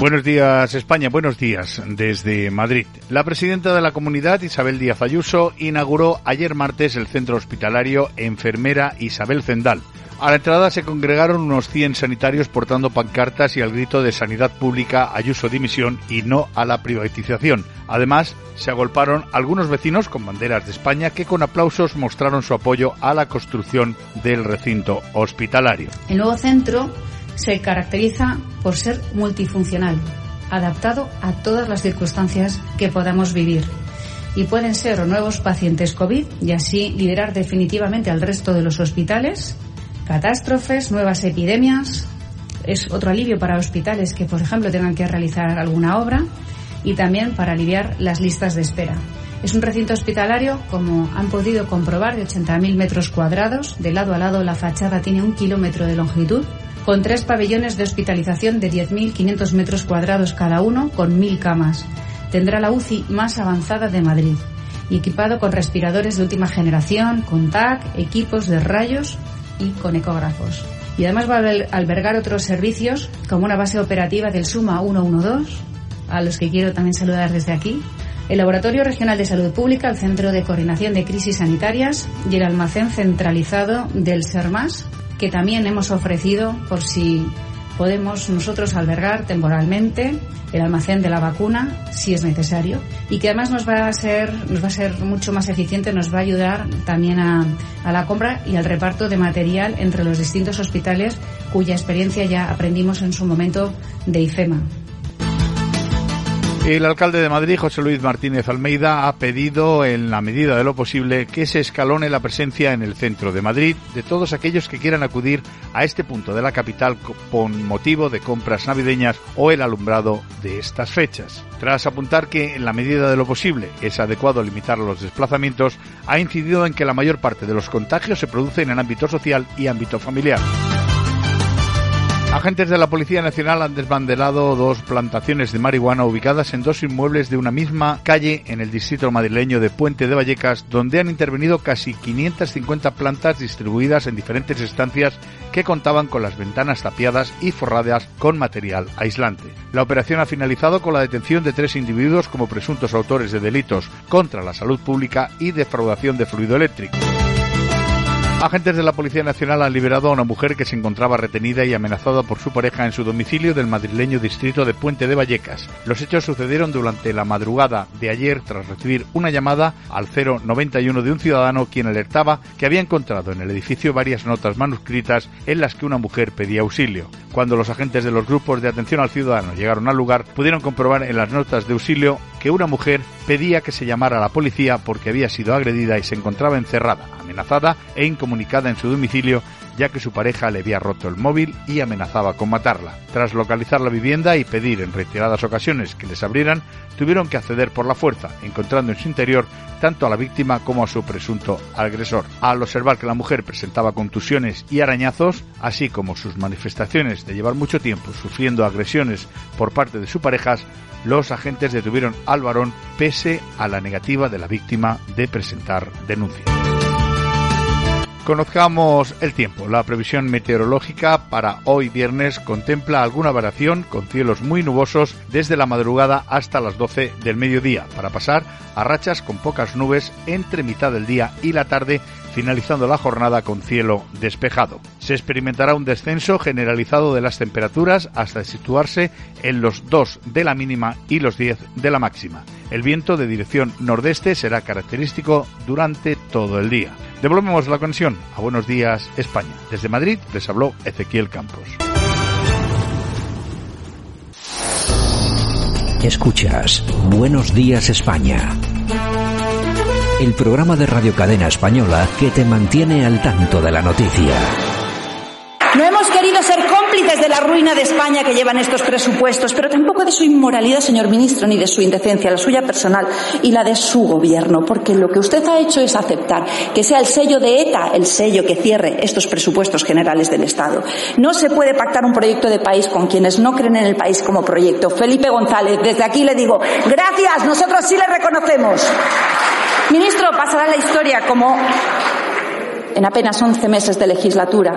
Buenos días España, buenos días desde Madrid. La presidenta de la comunidad, Isabel Díaz Ayuso, inauguró ayer martes el centro hospitalario Enfermera Isabel Zendal A la entrada se congregaron unos 100 sanitarios portando pancartas y al grito de sanidad pública, Ayuso dimisión y no a la privatización. Además, se agolparon algunos vecinos con banderas de España que con aplausos mostraron su apoyo a la construcción del recinto hospitalario. El nuevo centro se caracteriza por ser multifuncional, adaptado a todas las circunstancias que podamos vivir. Y pueden ser nuevos pacientes COVID y así liderar definitivamente al resto de los hospitales, catástrofes, nuevas epidemias. Es otro alivio para hospitales que, por ejemplo, tengan que realizar alguna obra y también para aliviar las listas de espera. Es un recinto hospitalario, como han podido comprobar, de 80.000 metros cuadrados. De lado a lado la fachada tiene un kilómetro de longitud, con tres pabellones de hospitalización de 10.500 metros cuadrados cada uno, con 1.000 camas. Tendrá la UCI más avanzada de Madrid y equipado con respiradores de última generación, con TAC, equipos de rayos y con ecógrafos. Y además va a albergar otros servicios como una base operativa del SUMA 112, a los que quiero también saludar desde aquí, el Laboratorio Regional de Salud Pública, el Centro de Coordinación de Crisis Sanitarias y el almacén centralizado del SERMAS, que también hemos ofrecido por si podemos nosotros albergar temporalmente el almacén de la vacuna si es necesario y que además nos va a ser nos va a ser mucho más eficiente nos va a ayudar también a, a la compra y al reparto de material entre los distintos hospitales cuya experiencia ya aprendimos en su momento de IFEMA. El alcalde de Madrid, José Luis Martínez Almeida, ha pedido, en la medida de lo posible, que se escalone la presencia en el centro de Madrid de todos aquellos que quieran acudir a este punto de la capital con motivo de compras navideñas o el alumbrado de estas fechas. Tras apuntar que, en la medida de lo posible, es adecuado limitar los desplazamientos, ha incidido en que la mayor parte de los contagios se producen en ámbito social y ámbito familiar. Agentes de la Policía Nacional han desbandelado dos plantaciones de marihuana ubicadas en dos inmuebles de una misma calle en el distrito madrileño de Puente de Vallecas, donde han intervenido casi 550 plantas distribuidas en diferentes estancias que contaban con las ventanas tapiadas y forradas con material aislante. La operación ha finalizado con la detención de tres individuos como presuntos autores de delitos contra la salud pública y defraudación de fluido eléctrico. Agentes de la Policía Nacional han liberado a una mujer que se encontraba retenida y amenazada por su pareja en su domicilio del madrileño distrito de Puente de Vallecas. Los hechos sucedieron durante la madrugada de ayer tras recibir una llamada al 091 de un ciudadano quien alertaba que había encontrado en el edificio varias notas manuscritas en las que una mujer pedía auxilio. Cuando los agentes de los grupos de atención al ciudadano llegaron al lugar, pudieron comprobar en las notas de auxilio que una mujer pedía que se llamara a la policía porque había sido agredida y se encontraba encerrada, amenazada e incomunicada en su domicilio ya que su pareja le había roto el móvil y amenazaba con matarla. Tras localizar la vivienda y pedir en reiteradas ocasiones que les abrieran, tuvieron que acceder por la fuerza, encontrando en su interior tanto a la víctima como a su presunto agresor. Al observar que la mujer presentaba contusiones y arañazos, así como sus manifestaciones de llevar mucho tiempo sufriendo agresiones por parte de sus parejas, los agentes detuvieron al varón pese a la negativa de la víctima de presentar denuncia. Conozcamos el tiempo. La previsión meteorológica para hoy viernes contempla alguna variación con cielos muy nubosos desde la madrugada hasta las 12 del mediodía, para pasar a rachas con pocas nubes entre mitad del día y la tarde, finalizando la jornada con cielo despejado. Se experimentará un descenso generalizado de las temperaturas hasta situarse en los 2 de la mínima y los 10 de la máxima. El viento de dirección nordeste será característico durante todo el día. Devolvemos la conexión a Buenos Días España. Desde Madrid les habló Ezequiel Campos. Escuchas Buenos Días España. El programa de Radio Cadena Española que te mantiene al tanto de la noticia. No hemos querido ser cómplices de la ruina de España que llevan estos presupuestos, pero tampoco de su inmoralidad, señor ministro, ni de su indecencia, la suya personal y la de su gobierno, porque lo que usted ha hecho es aceptar que sea el sello de ETA el sello que cierre estos presupuestos generales del Estado. No se puede pactar un proyecto de país con quienes no creen en el país como proyecto. Felipe González, desde aquí le digo, gracias, nosotros sí le reconocemos. Ministro, pasará la historia como en apenas 11 meses de legislatura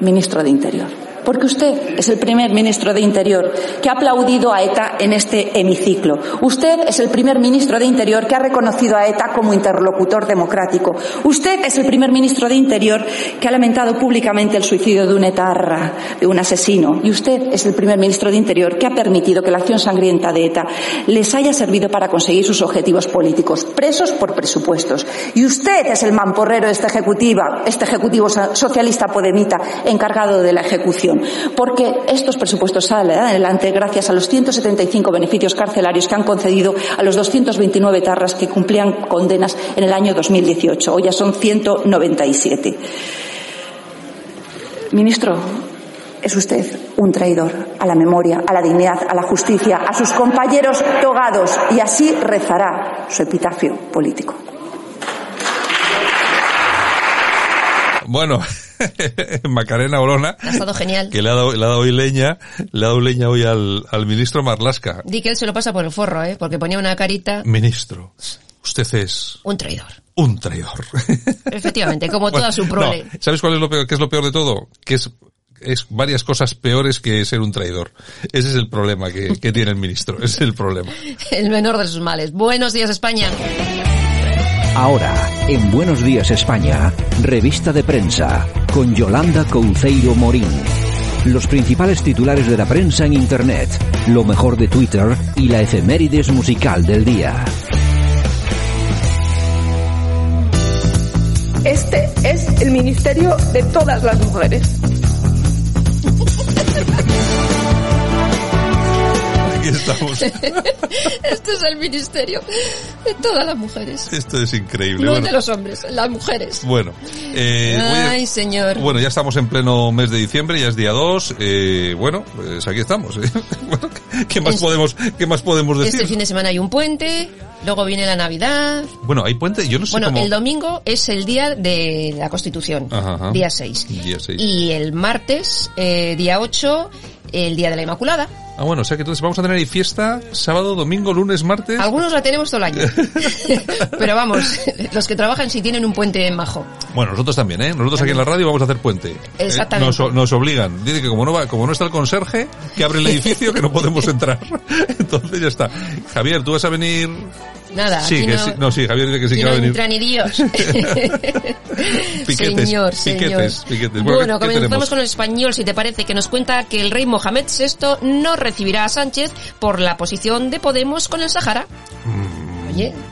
ministro de Interior. Porque usted es el primer ministro de Interior que ha aplaudido a ETA en este hemiciclo. Usted es el primer ministro de Interior que ha reconocido a ETA como interlocutor democrático. Usted es el primer ministro de Interior que ha lamentado públicamente el suicidio de un etarra, de un asesino. Y usted es el primer ministro de Interior que ha permitido que la acción sangrienta de ETA les haya servido para conseguir sus objetivos políticos, presos por presupuestos. Y usted es el mamporrero de esta ejecutiva, este ejecutivo socialista podemita encargado de la ejecución, porque estos presupuestos salen adelante gracias a los 175 beneficios carcelarios que han concedido a los 229 tarras que cumplían condenas en el año 2018. Hoy ya son 197. Ministro, es usted un traidor a la memoria, a la dignidad, a la justicia, a sus compañeros togados y así rezará su epitafio político. Bueno, Macarena Orona. Ha estado genial. Que le ha dado, le ha dado hoy leña, le ha dado leña hoy al, al ministro Marlasca. Di que él se lo pasa por el forro, ¿eh? Porque ponía una carita. Ministro, usted es... Un traidor. Un traidor. Efectivamente, como toda su prole. ¿Sabes cuál es lo peor, qué es lo peor de todo? Que es es varias cosas peores que ser un traidor. Ese es el problema que, que tiene el ministro. Ese es el problema. el menor de sus males. Buenos días, España. Ahora, en Buenos Días España, revista de prensa, con Yolanda Couceiro Morín. Los principales titulares de la prensa en Internet, lo mejor de Twitter y la efemérides musical del día. Este es el ministerio de todas las mujeres. Aquí estamos. Este es el ministerio de todas las mujeres. Esto es increíble. No bueno, de los hombres, las mujeres. bueno, eh, Ay, oye, señor. bueno, ya estamos en pleno mes de diciembre, ya es día 2. Eh, bueno, pues aquí estamos. ¿eh? Bueno, ¿qué más podemos, qué más podemos decir? Este fin de semana hay un puente, luego viene la Navidad. Bueno, hay puente, yo no sé Bueno, cómo. el domingo es el día de la Constitución, Ajá, ajá. día 6. Día seis. Y el martes, eh, día 8, el día de la Inmaculada. Ah, bueno, o sea que entonces vamos a tener ahí fiesta sábado, domingo, lunes, martes. Algunos la tenemos todo el año. Pero vamos, los que trabajan sí tienen un puente majo. Bueno, nosotros también, ¿eh? Nosotros aquí en la radio vamos a hacer puente. Eh, Exactamente. Nos, nos obligan. Dice que como no va, como no está el conserje, que abre el edificio, que no podemos entrar. Entonces ya está. Javier, ¿tú vas a venir? Nada, sí, que no, sí. No, sí, Javier dice que sí que va a venir. entra ni Dios. Piquetes, señor, piquetes, señor. piquetes. Bueno, ¿qué- qué comenzamos con el español, si te parece, que nos cuenta que el rey Mohamed VI no recibirá a Sánchez por la posición de Podemos con el Sahara. Oye,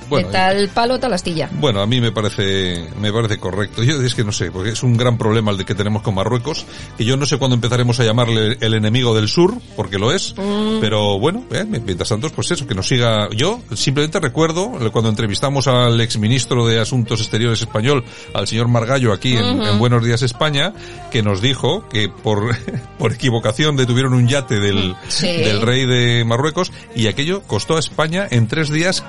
Bueno, ¿qué tal palo, tal astilla? Bueno, a mí me parece, me parece correcto. Yo es que no sé, porque es un gran problema el de que tenemos con Marruecos, que yo no sé cuándo empezaremos a llamarle el enemigo del sur, porque lo es, Mm. pero bueno, eh, mientras tanto, pues eso, que nos siga. Yo simplemente recuerdo cuando entrevistamos al exministro de Asuntos Exteriores español, al señor Margallo, aquí en, Buenos Días España, que nos dijo que por, por equivocación detuvieron un yate del, Sí. del rey de Marruecos y aquello costó a España en tres días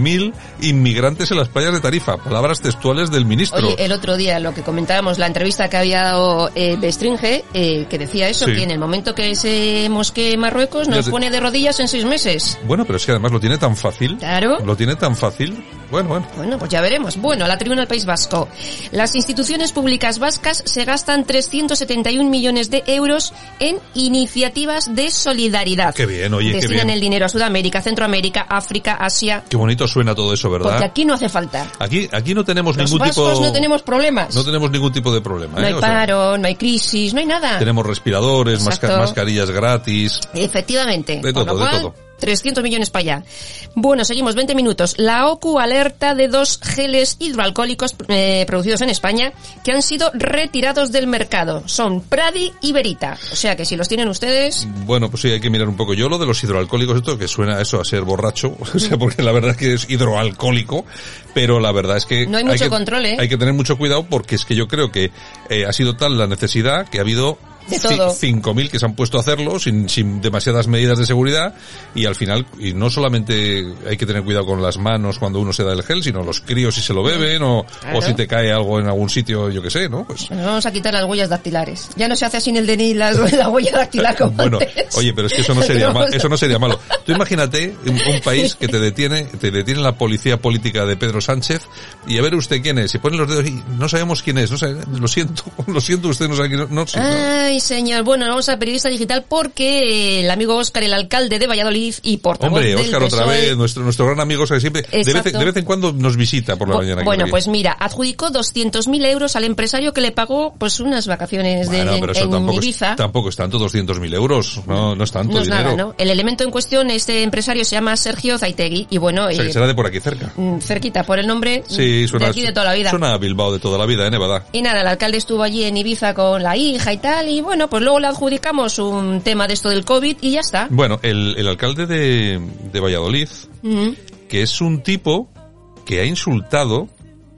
15.000 inmigrantes en las playas de Tarifa. Palabras textuales del ministro. Oye, el otro día lo que comentábamos, la entrevista que había dado eh, Bestringe, eh, que decía eso, Sí. que en el momento que se mosquee Marruecos nos te- pone de rodillas en seis meses. Bueno, pero es que además lo tiene tan fácil. Claro. Lo tiene tan fácil. Bueno, bueno. Bueno, pues ya veremos. Bueno, la tribuna del País Vasco. Las instituciones públicas vascas se gastan 371 millones de euros en iniciativas de solidaridad. Qué bien, oye, qué Destinan bien. el dinero a Sudamérica, Centroamérica, África, Asia. Qué bonito suena todo eso, Porque ¿verdad? aquí no hace falta. Aquí, aquí no tenemos Los ningún vascos tipo. no tenemos problemas. no tenemos ningún tipo de problema. No ¿eh? hay O sea, paro, no hay crisis, no hay nada. tenemos respiradores, masca- mascarillas gratis. Efectivamente. De todo, de todo. 300 millones para allá. Bueno, seguimos 20 minutos. La OCU alerta de dos geles hidroalcohólicos eh, producidos en España que han sido retirados del mercado. Son Pradi y Verita. O sea que si los tienen ustedes, Bueno, pues sí, hay que mirar un poco. Yo lo de los hidroalcohólicos, esto que suena eso a ser borracho, o sea, porque la verdad es que es hidroalcohólico, pero la verdad es que... No hay mucho que, control, ¿eh? Hay que tener mucho cuidado porque es que yo creo que eh, ha sido tal la necesidad que ha habido De todo. 5.000 que se han puesto a hacerlo sin, sin demasiadas medidas de seguridad y al final, y no solamente hay que tener cuidado con las manos cuando uno se da el gel, sino los críos si se lo beben o, Claro. o si te cae algo en algún sitio, yo que sé, ¿no? Pues nos vamos a quitar las huellas dactilares. Ya no se hace en el DNI la, la huella dactilar como Bueno, antes. oye, pero es que eso no sería mal, eso no sería malo. Tú imagínate un, un país que te detiene, te detiene la policía política de Pedro Sánchez y a ver usted quién es, y ponen los dedos y no sabemos quién es, no sabe- lo siento, lo siento, usted no sabe quién es, no, sí, no. Ay, señor. Bueno, vamos a periodista digital porque el amigo Óscar, el alcalde de Valladolid y portavoz Hombre, Óscar otra PSOE, vez, nuestro, nuestro gran amigo Óscar, siempre, de vez, de vez en cuando nos visita por la mañana. Bueno, en pues mira, adjudicó 200.000 euros al empresario que le pagó pues unas vacaciones de, Bueno, pero eso en tampoco es, Ibiza. tampoco es tanto, 200.000 euros. No, no es tanto No es dinero. nada, ¿no? El elemento en cuestión, este empresario se llama Sergio Zaitegui y bueno, O sea, que eh, será de por aquí cerca. mm, cerquita por el nombre Sí, suena, de aquí de toda la vida. suena a Bilbao de toda la vida, ¿eh, Nevada? Y nada, el alcalde estuvo allí en Ibiza con la hija y tal, y bueno, pues luego le adjudicamos un tema de esto del COVID y ya está. Bueno, el, el alcalde de, de Valladolid, que es un tipo que ha insultado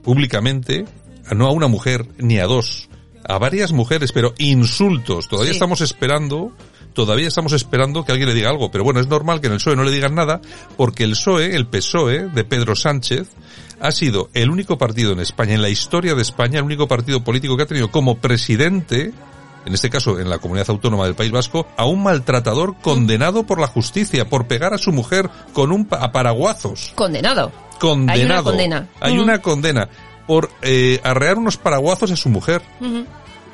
públicamente a no a una mujer ni a dos, a varias mujeres, pero insultos. Todavía Sí. estamos esperando, todavía estamos esperando que alguien le diga algo. Pero bueno, es normal que en el PSOE no le digan nada, porque el PSOE, el PSOE de Pedro Sánchez, ha sido el único partido en España, en la historia de España, el único partido político que ha tenido como presidente en este caso en la comunidad autónoma del País Vasco, a un maltratador condenado por la justicia por pegar a su mujer con un pa- a paraguazos. Condenado. Condenado. Hay una condena. Hay una condena por eh, arrear unos paraguazos a su mujer.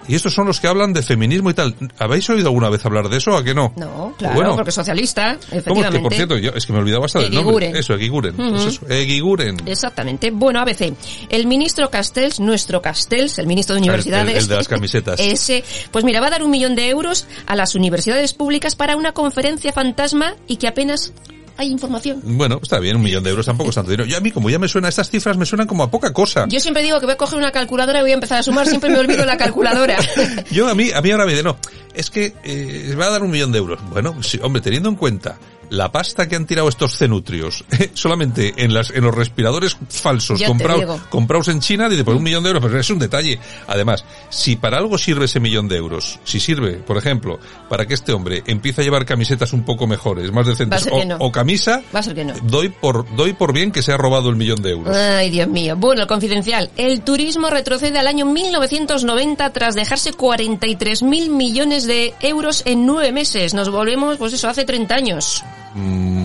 Y estos son los que hablan de feminismo y tal. ¿Habéis oído alguna vez hablar de eso? ¿A que no? No, claro, Bueno. porque socialista, ¿Cómo es efectivamente. que, por cierto, yo, es que me olvidaba hasta del nombre. Eso, Eguiguren. Pues Ujú. eso, Eguiguren. Exactamente. Bueno, ABC. El ministro Castells, nuestro Castells, el ministro de El- Universidades. el- el de las camisetas. Ese, pues mira, va a dar un millón de euros a las universidades públicas para una conferencia fantasma y que apenas hay información. Bueno, está bien, un millón de euros tampoco es tanto dinero. Yo a mí, como ya me suena, estas cifras me suenan como a poca cosa. Yo siempre digo que voy a coger una calculadora y voy a empezar a sumar, siempre me olvido la calculadora. Yo a mí, a mí ahora me dice, no, es que eh, va a dar un millón de euros. Bueno, sí, hombre, teniendo en cuenta la pasta que han tirado estos cenutrios, solamente en las, en los respiradores falsos comprados, comprados en China, dice, por un millón de euros, pero es un detalle. Además, si para algo sirve ese millón de euros, si sirve, por ejemplo, para que este hombre empiece a llevar camisetas un poco mejores, más decentes, no. o camisa, Va a ser que no. doy por, doy por bien que se ha robado el millón de euros. Ay, Dios mío. Bueno, el confidencial. El turismo retrocede al año 1990 tras dejarse 43 mil millones de euros en nueve meses. Nos volvemos, pues eso, hace 30 años.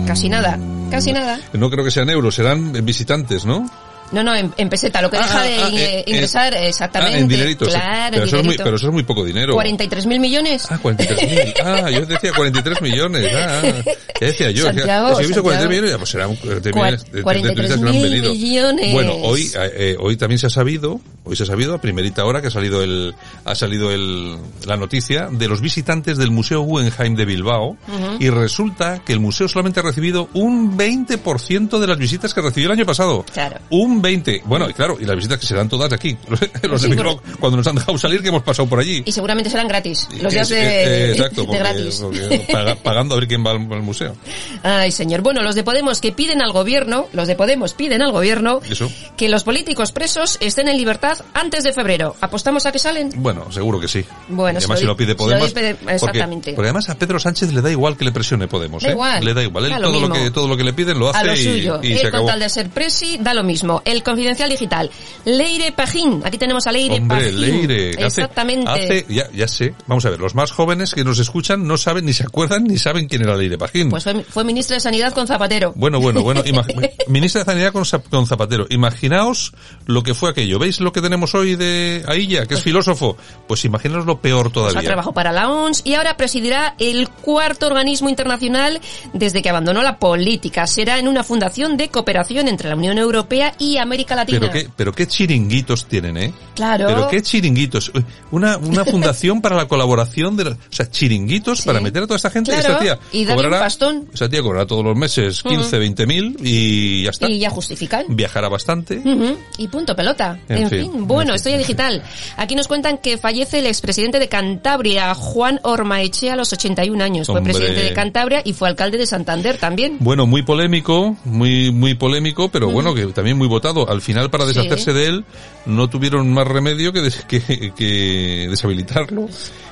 Casi nada, casi nada. No creo que sean euros, serán visitantes, ¿no? No, no, en, en peseta, lo que deja Ah, de ah, in- eh, ingresar, eh, exactamente. Ah, en dineritos. Claro, pero, en eso es muy, dinerito. pero eso es muy poco dinero. 43 mil millones. Ah, 43.000. Ah, yo decía 43 millones. Ah, ah. ya decía yo. Santiago, si he visto 43 Santiago. millones, ya, pues serán 43 Cua- millones de, de- de 43 turistas que lo han millones. Bueno, hoy, eh, eh, hoy también se ha sabido, hoy se ha sabido a primerita hora que ha salido el, ha salido el, la noticia de los visitantes del Museo Guggenheim de Bilbao Ujú. y resulta que el museo solamente ha recibido un 20% de las visitas que recibió el año pasado. Claro. Un 20. Bueno, y claro, y las visitas que serán todas aquí. Los Sí, de Bilbao, cuando nos han dejado salir, que hemos pasado por allí. Y seguramente serán gratis. Los días Eh, de, eh, exacto, de porque- gratis. porque paga- pagando a ver quién va al, al museo. Ay, señor. Bueno, los de Podemos que piden al gobierno, los de Podemos piden al gobierno Eso. que los políticos presos estén en libertad antes de febrero. ¿Apostamos a que salen? Bueno, seguro que sí. Bueno, y además lo si lo pide lo Podemos. porque- exactamente. Porque, además a Pedro Sánchez le da igual que le presione Podemos. Da ¿eh? igual. Le da igual. Él Da lo todo lo, que, todo lo que le piden lo hace a lo y- suyo. y, Él se con tal de ser presi da lo mismo. El confidencial digital. Leire Pajín. Aquí tenemos a Leire Hombre, Pajín. Leire. hace- Exactamente. Hace, ya, ya sé. Vamos a ver, los más jóvenes que nos escuchan no saben, ni se acuerdan, ni saben quién era Leire Pajín. Pues fue, fue ministra de Sanidad con Zapatero. Bueno, bueno, bueno. Ministra de Sanidad con, con Zapatero. Imaginaos lo que fue aquello. ¿Veis lo que tenemos hoy de Ailla, que es filósofo? Pues imaginaos lo peor Pues todavía. trabajado para la OMS y ahora presidirá el cuarto organismo internacional desde que abandonó la política. Será en una fundación de cooperación entre la Unión Europea y América Latina. Pero qué, pero qué chiringuitos tienen, ¿eh? Claro. Pero qué chiringuitos. Una, una fundación para la colaboración de, la- o sea, chiringuitos para meter a toda esta gente. Claro, Esta tía y un pastón. esta tía cobrará todos los meses 15, Ujú. 20 mil y ya está. Y ya justifican. Viajará bastante. Ujú, Y punto pelota. En En, fin, fin, bueno, en fin. digital. Aquí nos cuentan que fallece el expresidente de Cantabria, Juan Ormaechea, a los 81 años. Fue Hombre. presidente de Cantabria y fue alcalde de Santander también. Bueno, muy polémico, muy muy polémico, pero bueno, que también muy votado. Al final, para Sí. deshacerse de él, no tuvieron más remedio que, des- que, que deshabilitarlo.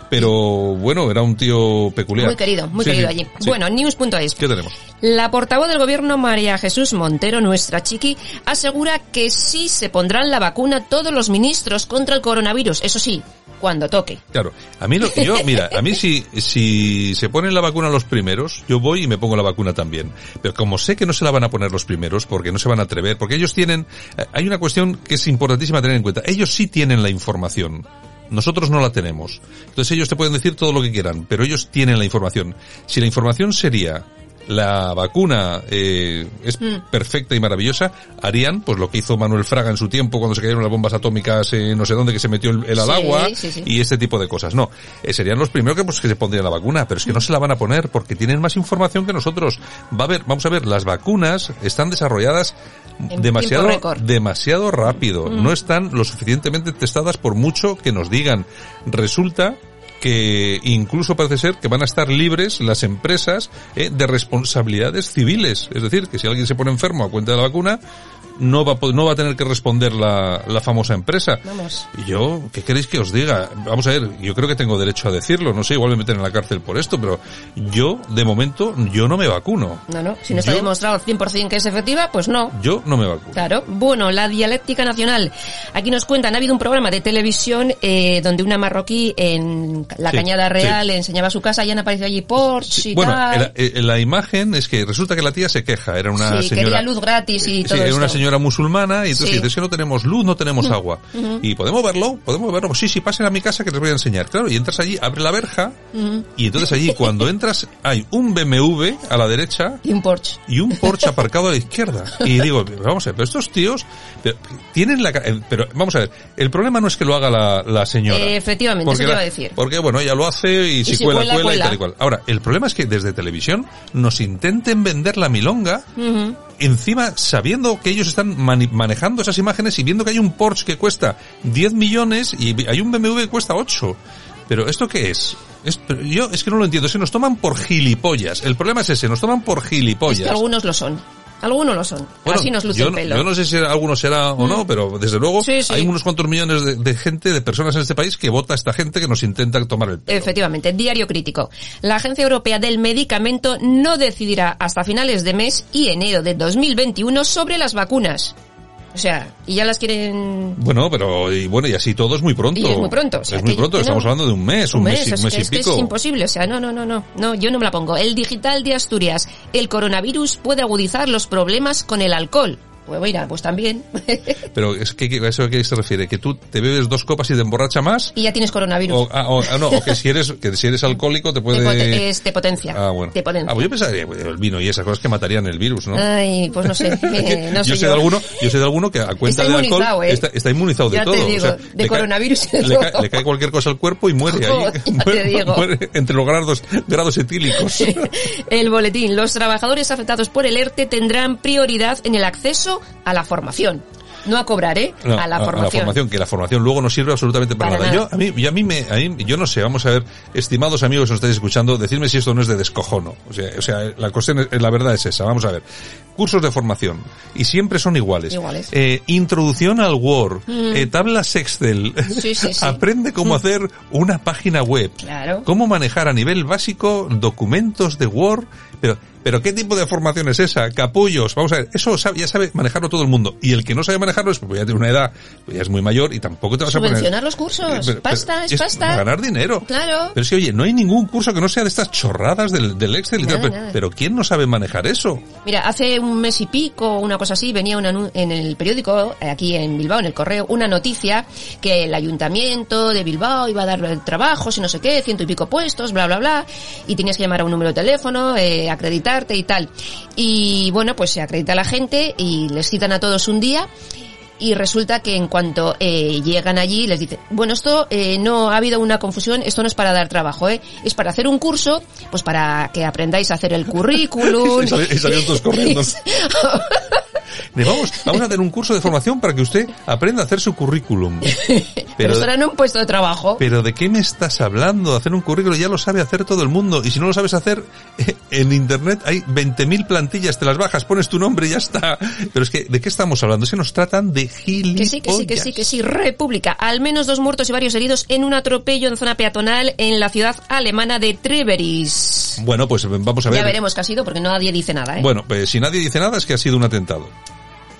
Pero bueno, era un tío peculiar. Muy querido, muy Sí, querido sí, allí. Bueno, news.es. ¿Qué tenemos? La portavoz del gobierno María Jesús Montero, nuestra chiqui, asegura que sí se pondrán la vacuna todos los ministros contra el coronavirus. Eso sí, cuando toque. Claro, a mí lo, yo, mira, a mí si, si se ponen la vacuna los primeros, yo voy y me pongo la vacuna también. Pero como sé que no se la van a poner los primeros, porque no se van a atrever, porque ellos tienen, eh, hay una cuestión que es importantísima tener en cuenta. Ellos sí tienen la información. nosotros no la tenemos. Entonces ellos te pueden decir todo lo que quieran, pero ellos tienen la información. Si la información sería la vacuna eh, es Mm. perfecta y maravillosa, harían pues lo que hizo Manuel Fraga en su tiempo cuando se cayeron las bombas atómicas en no sé dónde que se metió el, el al Sí, agua sí, sí. y este tipo de cosas. No, eh, serían los primeros que pues que se pondrían la vacuna, pero es que no se la van a poner porque tienen más información que nosotros. Va a ver, vamos a ver, las vacunas están desarrolladas En demasiado demasiado rápido, Mm. no están lo suficientemente testadas por mucho que nos digan. Resulta que incluso parece ser que van a estar libres las empresas eh, de responsabilidades civiles. Es decir, que si alguien se pone enfermo a cuenta de la vacuna, no va no va a tener que responder la, la famosa empresa. Vamos. Y yo, ¿qué queréis que os diga? Vamos a ver, yo creo que tengo derecho a decirlo, no sé, igual me meten en la cárcel por esto, pero yo, de momento, yo no me vacuno. No, no. Si no está Yo- demostrado 100% que es efectiva, pues no. Yo no me vacuno. Claro. Bueno, la dialéctica nacional. Aquí nos cuentan, ha habido un programa de televisión eh, donde una marroquí en la Sí, Cañada Real enseñaba su casa y han aparecido allí Porsche y Bueno, tal. la, eh, la imagen es que resulta que la tía se queja, era una sí, señora... quería luz gratis y Sí, todo era esto. una señora musulmana y entonces Sí. dice, es que no tenemos luz, no tenemos agua. Ujú. Y podemos verlo, podemos verlo. Sí, sí, pasen a mi casa que les voy a enseñar. Claro, y entras allí, abre la verja Ujú. y entonces allí cuando entras hay un BMW a la derecha Y un Porsche. y un Porsche aparcado a la izquierda. Y digo, vamos a ver, pero estos tíos pero, tienen la... eh, Pero vamos a ver, el problema no es que lo haga la, la señora. Eh, efectivamente, eso te iba a decir. Porque bueno, ella lo hace y, si, si cuela, cuela, cuela, y tal y cual. Ahora, el problema es que desde televisión nos intenten vender la milonga Ujú. Encima sabiendo que ellos están manejando esas imágenes y viendo que hay un Porsche que cuesta 10 millones y hay un BMW que cuesta 8. Pero ¿esto qué es? Yo es que no lo entiendo, que nos toman por gilipollas. El problema es ese, nos toman por gilipollas. Es que algunos lo son. Algunos lo son. Bueno, Así nos luce yo, el pelo. yo no sé si alguno será o no, pero desde luego Sí, sí. hay unos cuantos millones de, de gente, de personas en este país que vota a esta gente que nos intenta tomar el pelo. Efectivamente, diario crítico. La Agencia Europea del Medicamento no decidirá hasta finales de mes y enero de 2021 sobre las vacunas. O sea, y ya las quieren... Bueno, pero y bueno, y así todo es muy pronto. Y es muy pronto, o sea, es muy pronto, estamos no. hablando de un mes, un, mes, y- un mes que, y es que pico. es imposible, o sea, no, no, no, no, no, yo no me la pongo. El digital de Asturias, el coronavirus puede agudizar los problemas con el alcohol. Pues mira, pues también. Pero es que eso a qué se refiere, que tú te bebes dos copas y te emborracha más. y ya tienes coronavirus. O, ah, o- ah, no, o que si eres que si eres alcohólico te Te, puede es- te potencia. Ah, bueno. Te potencia. Ah, pues yo pensaría pues, el vino y esas cosas que matarían el virus, ¿no? Ay, pues no sé, eh, no sé yo sé de alguno, yo sé de alguno que a cuenta Está de alcohol inmunizado, ¿eh? está, está inmunizado de Ya te todo. digo, o sea, de cae- coronavirus y de le, todo. cae, le cae cualquier cosa al cuerpo y muere Oh, ahí. ya te Muere- digo. muere entre los grados, grados etílicos. El boletín. Los trabajadores afectados por el ERTE tendrán prioridad en el acceso a la formación. No a cobrar, ¿eh? No, a la formación. que la formación luego no sirve absolutamente para, Para nada. nada. Yo, a mí, y a mí me, a mí- yo no sé, vamos a ver, estimados amigos que nos estáis escuchando, decidme si esto no es de descojono. O sea, o sea, la cuestión, es- la verdad es esa, vamos a ver. Cursos de formación, y siempre son iguales. Iguales. Eh, introducción al Word, Mm. eh, tablas Excel, Sí, sí, sí. aprende cómo hacer una página web, Claro. cómo manejar a nivel básico documentos de Word, pero, pero ¿qué tipo de formación es esa? Capullos, vamos a ver, eso sabe- ya sabe manejarlo todo el mundo. Y el que no sabe manejarlo es porque ya tiene una edad, pues ya es muy mayor y tampoco te vas a poner... Subvencionar los cursos. Pero- pero pasta, es, es pasta. Ganar dinero. Claro. Pero que, oye, no hay ningún curso que no sea de estas chorradas del, del Excel y Nada, tal. Pero, ¿quién no sabe manejar eso? Mira, hace un mes y pico, una cosa así, venía un anu- en el periódico, eh, aquí en Bilbao, en el correo, una noticia que el ayuntamiento de Bilbao iba a dar trabajos y no sé qué, ciento y pico puestos, bla, bla, bla, y tenías que llamar a un número de teléfono, eh, acreditarte y tal. Y bueno, pues se acredita a la gente y les citan a todos un día. Y resulta que en cuanto eh, llegan allí les dicen, bueno, esto eh, no ha habido una confusión, esto no es para dar trabajo, ¿eh? es para hacer un curso, pues para que aprendáis a hacer el currículum. Y sal- y corriendo. Vamos, vamos a hacer un curso de formación para que usted aprenda a hacer su currículum. Pero, era en un puesto de trabajo. Pero ¿de qué me estás hablando? Hacer un currículum ya lo sabe hacer todo el mundo. Y si no lo sabes hacer, en internet hay 20.000 plantillas, te las bajas, pones tu nombre y ya está. Pero es que, ¿de qué estamos hablando? Es que nos tratan de gilipollas. Que sí, que sí, que sí, que sí. República. Al menos dos muertos y varios heridos en un atropello en zona peatonal en la ciudad alemana de Treveris. Bueno, pues vamos a ver. Ya veremos qué ha sido porque nadie dice nada, ¿eh? Bueno, pues si nadie dice nada es que ha sido un atentado.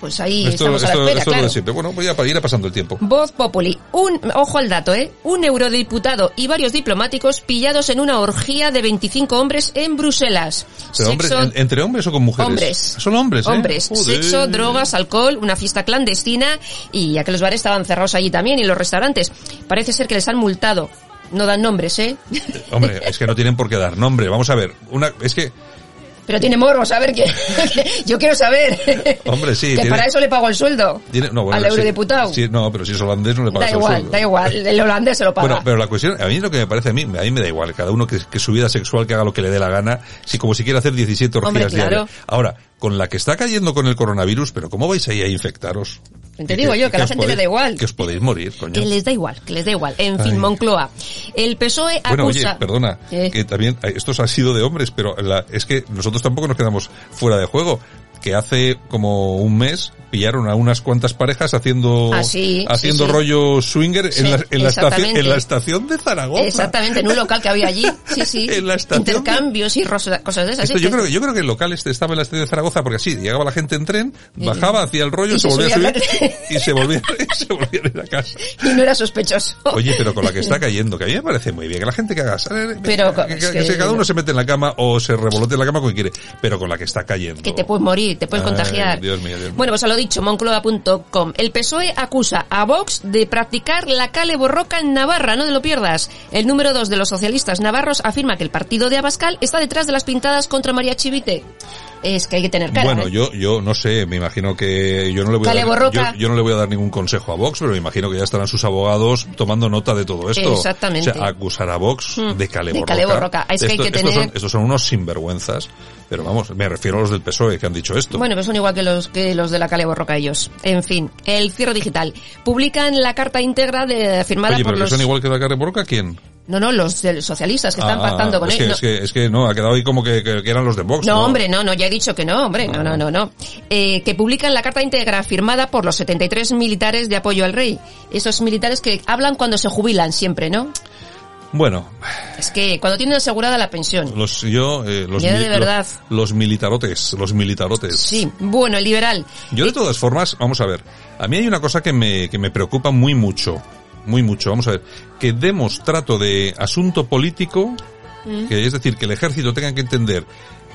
Pues ahí esto, estamos a la esto- espera, esto es lo de claro. siempre. Bueno, voy a pa- ir pasando el tiempo. Voz Populi. Un, ojo al dato, ¿eh? Un eurodiputado y varios diplomáticos pillados en una orgía de 25 hombres en Bruselas. Pero Sexo- en- ¿Entre hombres o con mujeres? Hombres. Son hombres, ¿eh? Hombres, Joder. sexo, drogas, alcohol, una fiesta clandestina y ya que los bares estaban cerrados allí también y los restaurantes. Parece ser que les han multado. No dan nombres, ¿eh? Hombre, es que no tienen por qué dar nombre. Vamos a ver. Una, es que, Pero tiene morbo saber que... Yo quiero saber. hombre, sí. que tiene- para eso le pago el sueldo. tiene- no, bueno, al eurodiputado. sí, no, pero si es holandés no le pagas Da el igual, sueldo. da igual. El holandés se lo paga. Bueno, pero la cuestión, a mí lo que me parece a mí, a mí me da igual, cada uno que, que su vida sexual que haga lo que le dé la gana, si como si quiere hacer 17 orgías Hombre, claro. diarias. Ahora, con la que está cayendo con el coronavirus, pero ¿cómo vais ahí a infectaros? Te digo yo, que a la gente le da igual. Que os podéis morir, coño. Que les da igual, que les da igual. En fin. Moncloa. El PSOE Bueno, oye, acusa... perdona, ¿Qué? que también, eh, esto ha sido de hombres, pero la- es que nosotros tampoco nos quedamos fuera de juego. Que hace como un mes pillaron a unas cuantas parejas haciendo, Ah, sí, haciendo sí, sí. rollo swinger en, la, en, la estación, en la estación de Zaragoza. Exactamente, en un local que había allí. Sí, sí. En la estación de- Intercambios y rosa- cosas de esas. Esto yo creo, que- yo creo que el local este estaba en la estación de Zaragoza porque así llegaba la gente en tren, bajaba, hacía el rollo, y se se volvía a subir y se volvía, y se volvía a ir a casa. Y no era sospechoso. Oye, pero con la que está cayendo, que a mí me parece muy bien, que la gente que haga, ¿sabes? Pero que- que que- cada uno se mete en la cama o se revolote en la cama como quiere, pero con la que está cayendo. Que te puedes morir, te puedes Ay, contagiar. Dios mío, Dios mío. Bueno, pues a lo dicho, moncloa.com. El PSOE acusa a Vox de practicar la cale borroca en Navarra, no te lo pierdas. El número dos de los socialistas navarros afirma que el partido de Abascal está detrás de las pintadas contra María Chivite. Es que hay que tener cara. Bueno, ¿eh? yo, yo no sé, me imagino que yo no le voy a dar, borroca. yo, yo no le voy a dar ningún consejo a Vox, pero me imagino que ya estarán sus abogados tomando nota de todo esto. Exactamente. O sea, acusar a Vox Mm, de cale de cale borroca. Es que hay que estos, tener- son, estos son unos sinvergüenzas, pero vamos, me refiero a los del PSOE que han dicho esto. Bueno, pues son igual que los que los de la Cale Borroca ellos. En fin, el cierre digital. Publican la carta íntegra de, firmada Oye, por pero que los... son igual que la cale borroca, ¿quién? No, no, los socialistas que están Ah, pactando con es él. que, No, es, que, es que no, ha quedado ahí como que, que- que eran los de Vox. no, hombre, no, no, ya he dicho que no, hombre, no, no, no, no. Eh, que publican la carta íntegra firmada por los 73 militares de apoyo al rey. Esos militares que hablan cuando se jubilan siempre, ¿no? Bueno, Es que cuando tienen asegurada la pensión. los yo, eh, los, de verdad. los, los militarotes, los militarotes. Sí, bueno, el liberal. Yo de todas formas, vamos a ver, a mí hay una cosa que me, que me preocupa muy mucho, muy mucho, vamos a ver, que demos trato de asunto político, Mm. que es decir, que el ejército tenga que entender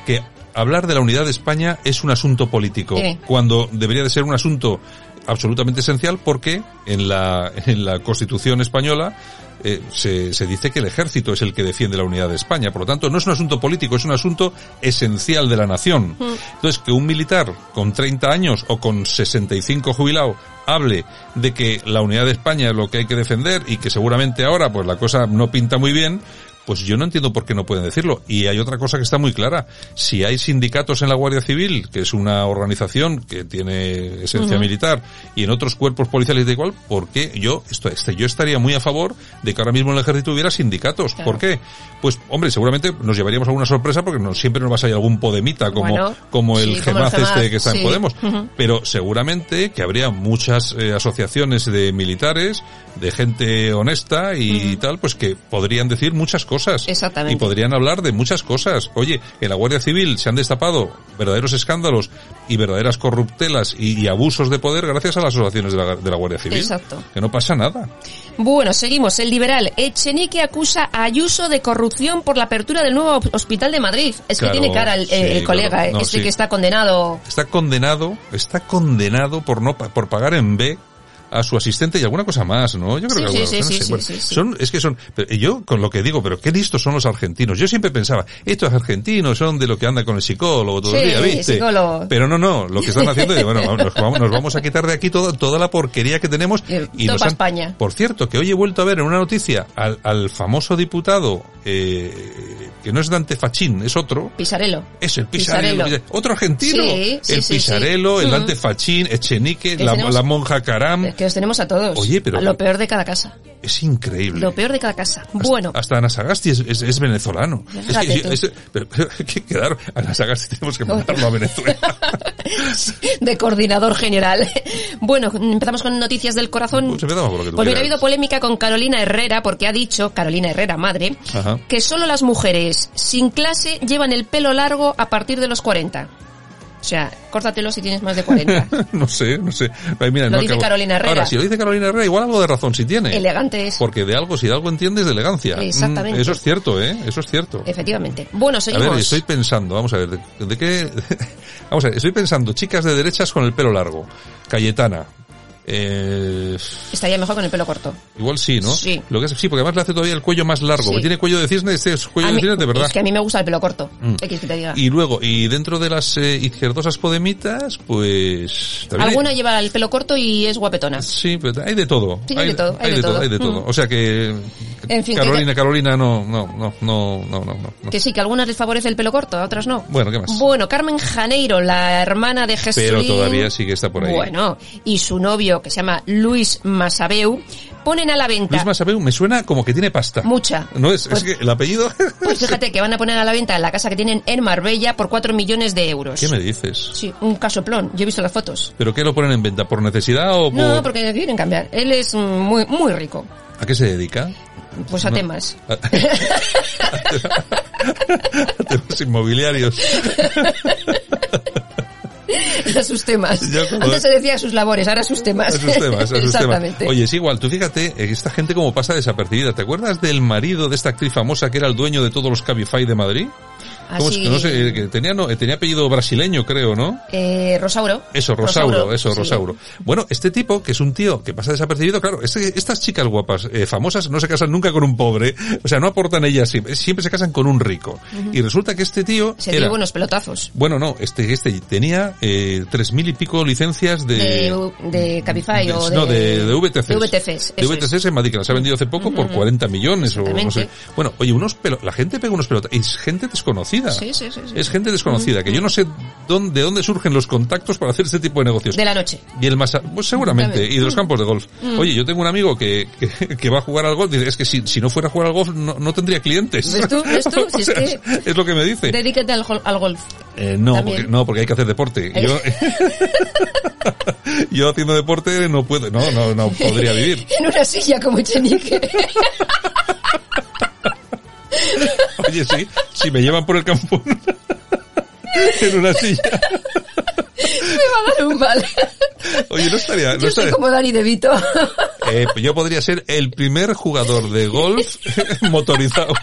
que hablar de la unidad de España es un asunto político, Eh. cuando debería de ser un asunto absolutamente esencial porque en la, en la Constitución española eh, se, se dice que el ejército es el que defiende la unidad de España. Por lo tanto, no es un asunto político, es un asunto esencial de la nación. Entonces, que un militar con 30 años o con 65 jubilado hable de que la unidad de España es lo que hay que defender y que seguramente ahora pues la cosa no pinta muy bien, pues yo no entiendo por qué no pueden decirlo. Y hay otra cosa que está muy clara. Si hay sindicatos en la Guardia Civil, que es una organización que tiene esencia militar, y en otros cuerpos policiales de igual, ¿por qué yo, esto, este, yo estaría muy a favor de que ahora mismo en el ejército hubiera sindicatos? Claro. ¿Por qué? Pues, hombre, seguramente nos llevaríamos alguna sorpresa porque no, siempre nos va a salir algún podemita como, Bueno, como el sí, Gemaz este que está sí. en Podemos. Pero seguramente que habría muchas eh, asociaciones de militares, de gente honesta y tal, pues que podrían decir muchas cosas. Exactamente. Y podrían hablar de muchas cosas. Oye, en la Guardia Civil se han destapado verdaderos escándalos y verdaderas corruptelas y, y abusos de poder gracias a las asociaciones de la, de la Guardia Civil. Exacto. Que no pasa nada. Bueno, seguimos. El liberal Echenique acusa a Ayuso de corrupción por la apertura del nuevo hospital de Madrid. Es Claro, que tiene cara el, sí, el colega, claro. eh, No, este sí. que está condenado. Está condenado, está condenado por no por pagar en B a su asistente y alguna cosa más, ¿no? Yo creo que son es que son yo con lo que digo, pero qué listos son los argentinos. Yo siempre pensaba, estos argentinos son de lo que anda con el psicólogo todo Sí, el día, ¿viste? psicólogo. Pero no, no, lo que están haciendo es, bueno, nos vamos, nos vamos a quitar de aquí toda toda la porquería que tenemos y Todo nos pa' han- España. Por cierto, que hoy he vuelto a ver en una noticia al, al famoso diputado eh, que no es Dante Fachín, es otro, Pisarelo. es el Pisarello. Pisarello. Otro argentino. Sí, sí, el Pisarello, el Mm. Dante Fachín, Echenique, Que la, la monja Caram. Que los tenemos a todos. Oye, pero- A lo peor de cada casa. Es increíble. Lo peor de cada casa. Bueno, Hasta Ana Sagasti es, es, es venezolano. Es que, es- pero, pero hay que quedar, Ana Sagasti tenemos que mandarlo a Venezuela. de coordinador general. Bueno, empezamos con noticias del corazón. Pues empezamos por lo que tú Pues mira, ha habido polémica con Carolina Herrera porque ha dicho, Carolina Herrera, madre, Ajá. que solo las mujeres sin clase llevan el pelo largo a partir de los 40. O sea, córtatelo si tienes más de 40. no sé, no sé. Ay, mira, lo no dice acabo- Carolina Herrera. Ahora, si lo dice Carolina Herrera, igual algo de razón si tiene. Elegante es. Porque de algo, si de algo entiendes, de elegancia. Exactamente. Mm, eso es cierto, ¿eh? Eso es cierto. Efectivamente. Bueno, A seguimos. ver, estoy pensando, vamos a ver, ¿de, de qué? vamos a ver, estoy pensando, chicas de derechas con el pelo largo. Cayetana. Eh, Estaría mejor con el pelo corto. igual sí, ¿no? Sí. Lo que es, sí, porque además le hace todavía el cuello más largo. Sí. que Tiene cuello de cisne, este es cuello de cisne de verdad. Es que a mí me gusta el pelo corto. Mm. ¿Qué quieres que te diga? Y luego, y dentro de las eh, izquierdosas podemitas, pues... hay- Alguna lleva el pelo corto y es guapetona. Sí, pero hay de todo. Sí, hay de todo, hay de todo. hay de todo. Mm. O sea que... En fin, que- Carolina, Carolina, no, no, no, no, no, no, no. Que sí, que a algunas les favorece el pelo corto, a otras no. Bueno, ¿qué más? Bueno, Carmen Janeiro, la hermana de Jesús. Pero todavía sí que está por ahí. Bueno, y su novio, que se llama Luis Masabeu, ponen a la venta Luis Masabeu me suena como que tiene pasta. mucha. No es, Pues- es que el apellido... Pues fíjate que van a poner a la venta la casa que tienen en Marbella por 4 millones de euros. ¿Qué me dices? Sí, un casoplón. Yo he visto las fotos. ¿Pero qué lo ponen en venta? ¿Por necesidad o por...? No, porque quieren cambiar. Él es muy, muy rico. ¿A qué se dedica? Pues a No. temas. A temas inmobiliarios. a sus temas. Yo como- Antes se decía a sus labores, ahora a sus temas. A sus temas, a sus Exactamente. temas. Oye, es igual, tú fíjate, esta gente como pasa desapercibida. ¿Te acuerdas del marido de esta actriz famosa que era el dueño de todos los Cabify de Madrid? ¿Cómo es Así- que no sé, eh, que tenía, no, eh, tenía apellido brasileño, creo, ¿no? Eh, Rosauro. Eso, Rosauro, eso, sí. Rosauro. Bueno, este tipo, que es un tío que pasa desapercibido, claro, este- estas chicas guapas, eh, famosas, no se casan nunca con un pobre, o sea, no aportan ellas siempre, siempre se casan con un rico. Y resulta que este tío Se dio buenos pelotazos. bueno, no, este, este tenía eh, tres mil y pico licencias de... De, de Cabify de- o de... no, de, de VTCs. De VTCs, De VTCs es. en Madrid, que las ha vendido hace poco por 40 millones o no sé. Bueno, oye, unos pelo, la gente pega unos pelotas, es gente desconocida. Sí, sí, sí, sí. Es gente desconocida, que yo no sé dónde, de dónde surgen los contactos para hacer este tipo de negocios. De la noche. Y el más, pues seguramente, y de los campos de golf. Mm. Oye, yo tengo un amigo que, que, que va a jugar al golf, dice, es que si, si no fuera a jugar al golf no, no tendría clientes. ¿Ves tú? ¿Ves tú? O Si es que- es lo que me dice. Dedícate al, al golf. Eh, no, porque, no, porque hay que hacer deporte. Yo, yo haciendo deporte no puedo, no, no, no podría vivir. En una silla como Echenique. Oye, sí, si me llevan por el campo en una silla. Me va a dar un mal. Oye, no estaría, no Yo soy estaría. como Dani De Vito. Eh, yo podría ser el primer jugador de golf motorizado.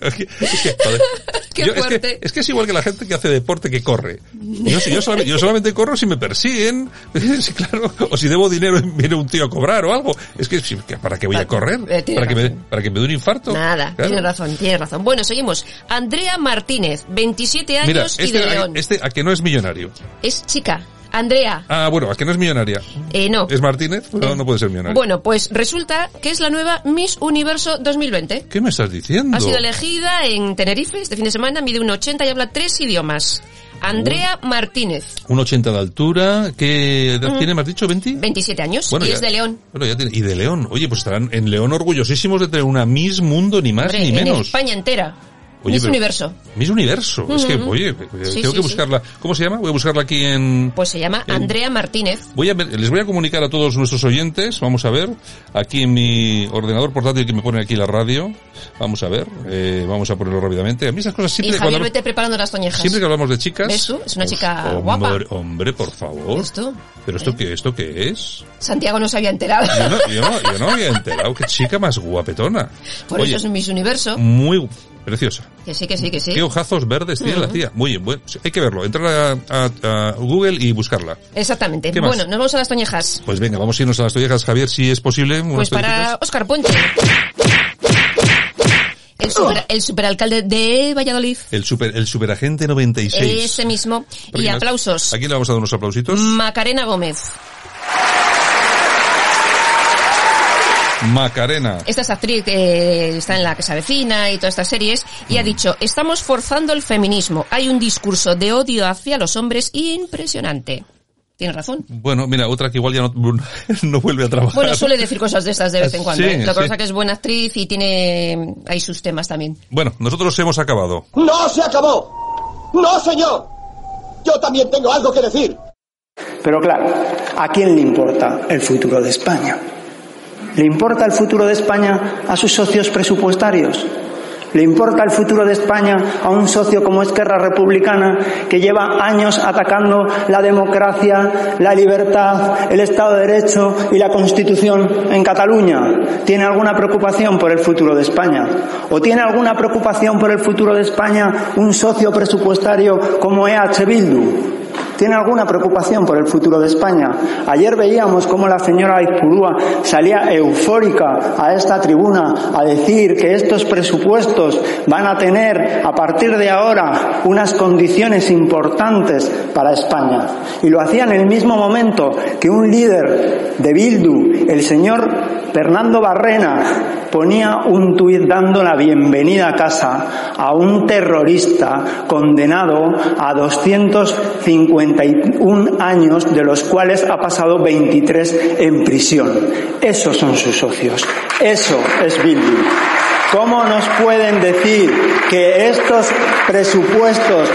Es que, es que, joder. Qué Yo- es, que, fuerte. es que es igual que la gente que hace deporte que corre. Yo, yo, solamente, yo solamente corro si me persiguen, sí, claro, o si debo dinero y viene un tío a cobrar o algo. Es que, ¿para qué voy a correr? eh, ¿Para que, me, ¿Para que me dé un infarto? Nada, Claro. tienes razón, tienes razón. Bueno, seguimos. Andrea Martínez, 27 Mira, años y este, de León. este a que no es millonario. Es chica. Andrea. Ah, bueno, a que no es millonaria. Eh, no. ¿Es Martínez? No, no puede ser millonario. Bueno, pues resulta que es la nueva Miss Universo 2020. ¿Qué me estás diciendo? Ha sido elegida en Tenerife este fin de semana, mide un 80 y habla tres idiomas. Andrea Martínez, Un 80 de altura, ¿qué edad Mm. tiene? ¿Me has dicho 20? 27 años Bueno, y ya- es de León. Bueno, ya tiene- y de León. Oye, pues estarán en León orgullosísimos de tener una Miss Mundo, ni más Hombre, ni en menos. España entera. Oye, Miss Universo. Miss Universo. Es que, oye, Sí, tengo sí, que buscarla. ¿Cómo se llama? Voy a buscarla aquí en... Pues se llama En- Andrea Martínez. Voy a ver- les voy a comunicar a todos nuestros oyentes, vamos a ver, aquí en mi ordenador portátil que me pone aquí la radio, vamos a ver, eh, vamos a ponerlo rápidamente. A mí esas cosas Y siempre, Javier, cuando, vete preparando las toñejas. siempre que hablamos de chicas... ¿Ves tú? Es una pues, chica hombre, guapa. Hombre, por favor. ¿Ves tú? ¿Pero esto qué, esto qué es? Santiago no se había enterado. Yo no, yo no, yo no había enterado. Qué chica más guapetona. Por Oye, eso es Miss Universo. muy preciosa. Que sí, que sí, que sí. Qué ojazos verdes tiene la Ujú. tía. Muy bien, bueno, hay que verlo. Entrar a, a- a Google y buscarla. Exactamente. ¿Qué más? Bueno, nos vamos a las toñejas. Pues venga, vamos a irnos a las toallejas, Javier, si es posible. Pues para. Óscar Puente. El, super- el superalcalde de Valladolid. El super, el superagente 96. Ese mismo. ¿Por Y aplausos. Aquí le vamos a dar unos aplausitos. Macarena Gómez. Macarena. Esta es actriz que está en La que se avecina y todas estas series y Mm. ha dicho, estamos forzando el feminismo. Hay un discurso de odio hacia los hombres impresionante. Tienes razón. Bueno, mira, otra que igual ya no, no vuelve a trabajar. Bueno, suele decir cosas de estas de vez en cuando. Sí, ¿eh? Lo que sí. pasa es que es buena actriz y tiene ahí sus temas también. Bueno, nosotros hemos acabado. ¡No se acabó! ¡No, señor! Yo también tengo algo que decir. Pero claro, ¿a quién le importa el futuro de España? ¿Le importa el futuro de España a sus socios presupuestarios? Le importa el futuro de España a un socio como Esquerra Republicana que lleva años atacando la democracia, la libertad, el Estado de Derecho y la Constitución en Cataluña. ¿Tiene alguna preocupación por el futuro de España? ¿O tiene alguna preocupación por el futuro de España un socio presupuestario como EH Bildu? ¿Tiene alguna preocupación por el futuro de España? Ayer veíamos cómo la señora Aizpurúa salía eufórica a esta tribuna a decir que estos presupuestos van a tener a partir de ahora unas condiciones importantes para España. Y lo hacía en el mismo momento que un líder de Bildu, el señor Fernando Barrena, ponía un tuit dando la bienvenida a casa a un terrorista condenado a 251 años, de los cuales ha pasado 23 en prisión. Esos son sus socios. Eso es Bildu. ¿Cómo nos pueden decir que estos presupuestos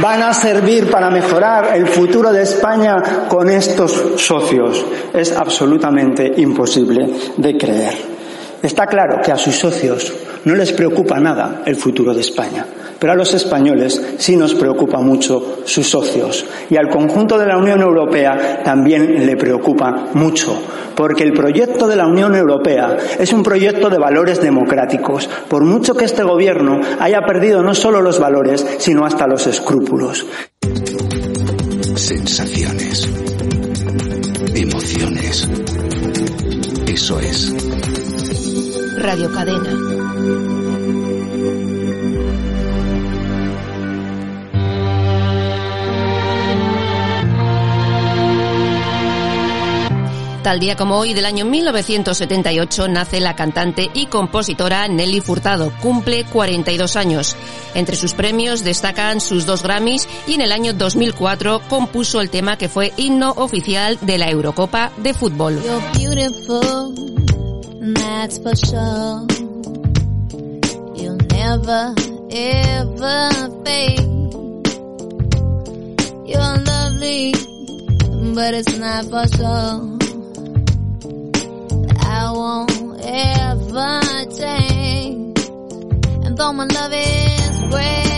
van a servir para mejorar el futuro de España con estos socios? Es absolutamente imposible de creer. Está claro que a sus socios no les preocupa nada el futuro de España, pero a los españoles sí nos preocupa mucho sus socios y al conjunto de la Unión Europea también le preocupa mucho, porque el proyecto de la Unión Europea es un proyecto de valores democráticos, por mucho que este gobierno haya perdido no solo los valores, sino hasta los escrúpulos. Sensaciones. Emociones. Eso es Radio Cadena. Tal día como hoy del año 1978 nace la cantante y compositora Nelly Furtado. Cumple 42 años. Entre sus premios destacan sus dos Grammys y en el año 2004 compuso el tema que fue himno oficial de la Eurocopa de fútbol. I won't ever change. And though my love is great.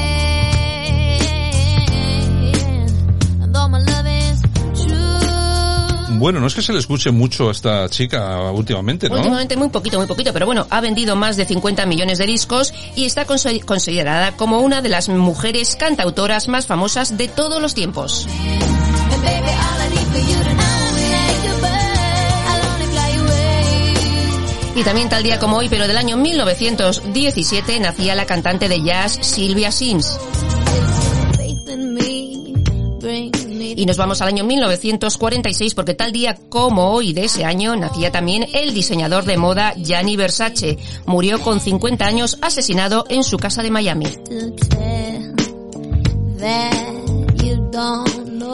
Bueno, no es que se le escuche mucho a esta chica últimamente, ¿no? Últimamente muy poquito, muy poquito, pero bueno, ha vendido más de 50 millones de discos y está considerada como una de las mujeres cantautoras más famosas de todos los tiempos. Y también tal día como hoy, pero del año 1917, nacía la cantante de jazz Sylvia Sims. Y nos vamos al año 1946 porque tal día como hoy de ese año nacía también el diseñador de moda Gianni Versace. Murió con 50 años asesinado en su casa de Miami.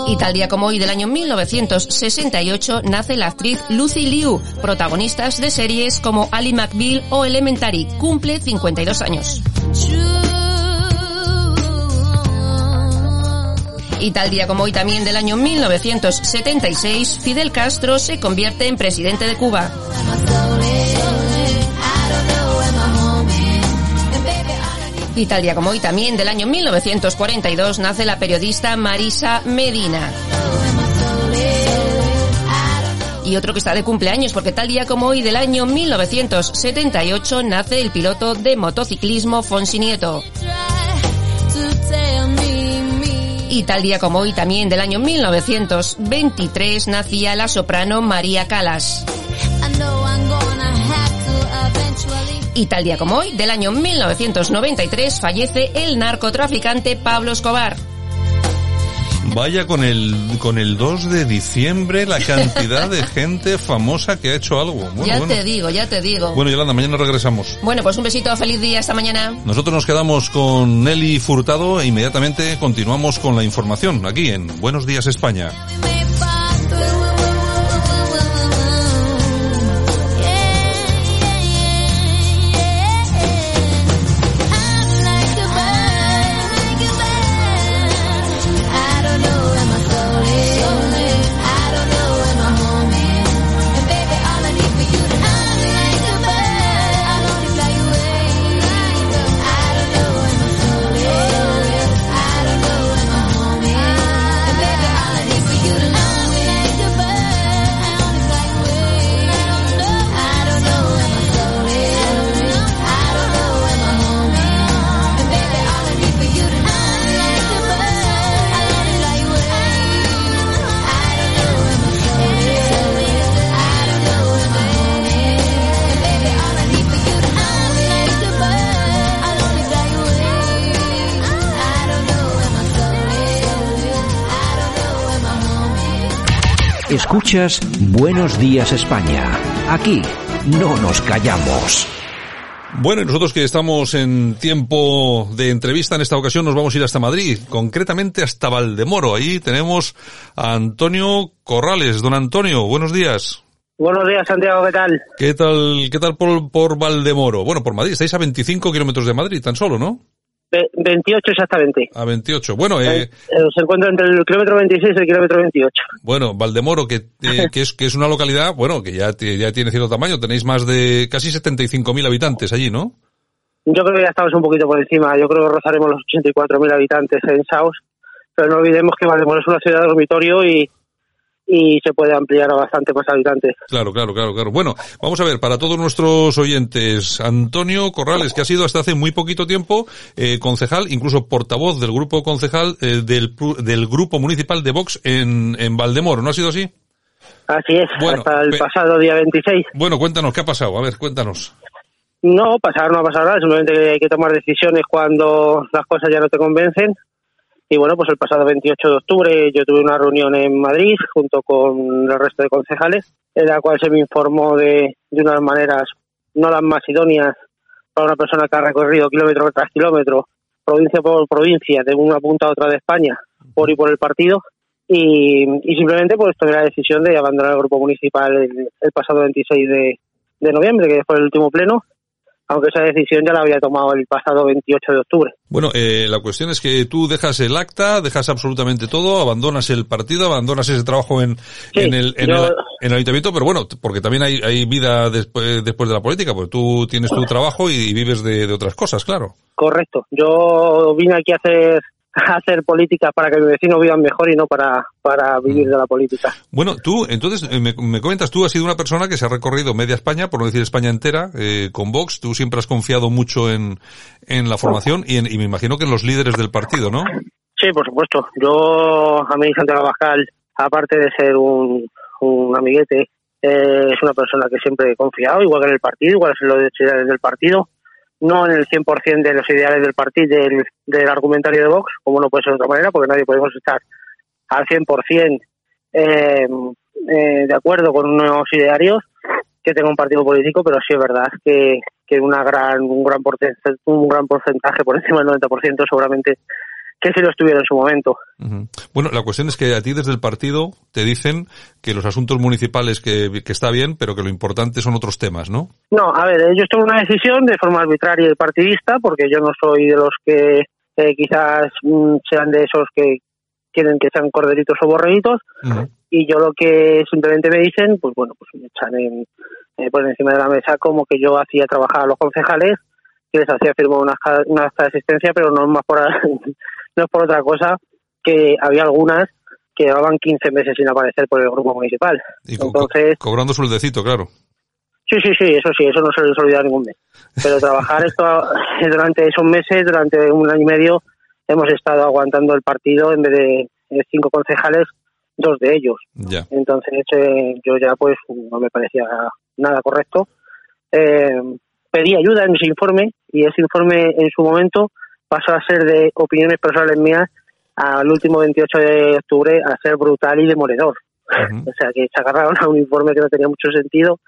Y tal día como hoy del año 1968 nace la actriz Lucy Liu, protagonistas de series como Ali McBeal o Elementary. Cumple 52 años. Y tal día como hoy también del año 1976, Fidel Castro se convierte en presidente de Cuba. Y tal día como hoy también del año 1942 nace la periodista Marisa Medina. Y otro que está de cumpleaños, porque tal día como hoy del año 1978 nace el piloto de motociclismo Fonsi Nieto. Y tal día como hoy también del año 1923 nacía la soprano María Calas. Y tal día como hoy, del año 1993, fallece el narcotraficante Pablo Escobar. Vaya con el con el 2 de diciembre la cantidad de gente famosa que ha hecho algo. ya te digo, ya te digo. Bueno, Yolanda, mañana regresamos. Bueno, pues un besito, feliz día esta mañana. Nosotros nos quedamos con Nelly Furtado e inmediatamente continuamos con la información aquí en Buenos Días España. Escuchas Buenos Días España. Aquí no nos callamos. Bueno, y nosotros que estamos en tiempo de entrevista en esta ocasión nos vamos a ir hasta Madrid, concretamente hasta Valdemoro. Ahí tenemos a Antonio Corrales. Don Antonio, buenos días. Buenos días, Santiago, ¿qué tal? ¿Qué tal, qué tal por, por Valdemoro? Bueno, por Madrid, estáis a 25 kilómetros de Madrid, tan solo, ¿no? 28 exactamente. A 28. Bueno, eh, eh, se encuentra entre el kilómetro 26 y el kilómetro 28. Bueno, Valdemoro, que, eh, que, es, que es una localidad, bueno, que ya, ya tiene cierto tamaño. Tenéis más de casi 75.000 habitantes allí, ¿no? Yo creo que ya estamos un poquito por encima. Yo creo que rozaremos los 84.000 habitantes en Saus. Pero no olvidemos que Valdemoro es una ciudad de dormitorio y, y se puede ampliar a bastante más habitantes. Claro, claro, claro, claro. Bueno, vamos a ver, para todos nuestros oyentes, Antonio Corrales, que ha sido hasta hace muy poquito tiempo eh, concejal, incluso portavoz del grupo concejal eh, del, del grupo municipal de Vox en, en Valdemoro, ¿no ha sido así? Así es, hasta el pasado día 26. Bueno, cuéntanos, ¿qué ha pasado? A ver, cuéntanos. No, pasar no ha pasado nada, simplemente hay que tomar decisiones cuando las cosas ya no te convencen y bueno, pues el pasado 28 de octubre yo tuve una reunión en Madrid junto con el resto de concejales, en la cual se me informó de, de unas maneras no las más idóneas para una persona que ha recorrido kilómetro tras kilómetro, provincia por provincia, de una punta a otra de España, por y por el partido. Y, y simplemente pues tomé la decisión de abandonar el grupo municipal el, el pasado 26 de, de noviembre, que fue el último pleno, aunque esa decisión ya la había tomado el pasado 28 de octubre. Bueno, eh, la cuestión es que tú dejas el acta, dejas absolutamente todo, abandonas el partido, abandonas ese trabajo en, en, el, en, el, en, el, ayuntamiento, pero bueno, porque también hay, hay vida después, después de la política, porque tú tienes tu trabajo y, y vives de, de otras cosas, claro. Correcto. Yo vine aquí a hacer hacer política para que mis vecinos vivan mejor y no para, para vivir de la política. Bueno, tú, entonces, me, me, comentas, tú has sido una persona que se ha recorrido media España, por no decir España entera, eh, con Vox. Tú siempre has confiado mucho en, en la formación y, en, y me imagino que en los líderes del partido, ¿no? Sí, por supuesto. Yo, a mí, Santiago Abascal, aparte de ser un, un amiguete, eh, es una persona que siempre he confiado, igual que en el partido, igual que en los líderes del partido no en el 100% de los ideales del partido, del, del, argumentario de Vox, como no puede ser de otra manera, porque nadie podemos estar al 100% eh, eh, de acuerdo con unos idearios que tenga un partido político, pero sí es verdad que, que una gran, un, gran porcentaje, un gran porcentaje, por encima del 90%, seguramente que si lo estuviera en su momento. Uh -huh. Bueno, la cuestión es que a ti desde el partido te dicen que los asuntos municipales que, que, está bien, pero que lo importante son otros temas, ¿no? No, a ver, ellos toman una decisión de forma arbitraria y partidista, porque yo no soy de los que eh, quizás mm, sean de esos que quieren que sean corderitos o borreguitos, uh -huh. y yo lo que simplemente me dicen, pues bueno, pues me echan en, eh, por encima de la mesa como que yo hacía trabajar a los concejales, les hacía firmar una, una acta de asistencia, pero no más por no es por otra cosa que había algunas que llevaban 15 meses sin aparecer por el grupo municipal. Y co Entonces, co cobrando sueldecito, claro. Sí, sí, sí, eso sí, eso no se les olvida ningún mes. Pero trabajar esto durante esos meses, durante un año y medio, hemos estado aguantando el partido en vez de cinco concejales, dos de ellos. Ya. Entonces, eh, yo ya pues no me parecía nada correcto. Eh, pedí ayuda en ese informe y ese informe en su momento pasó a ser de opiniones personales mías al último 28 de octubre a ser brutal y demoledor. Uh -huh. O sea, que se agarraron a un informe que no tenía mucho sentido.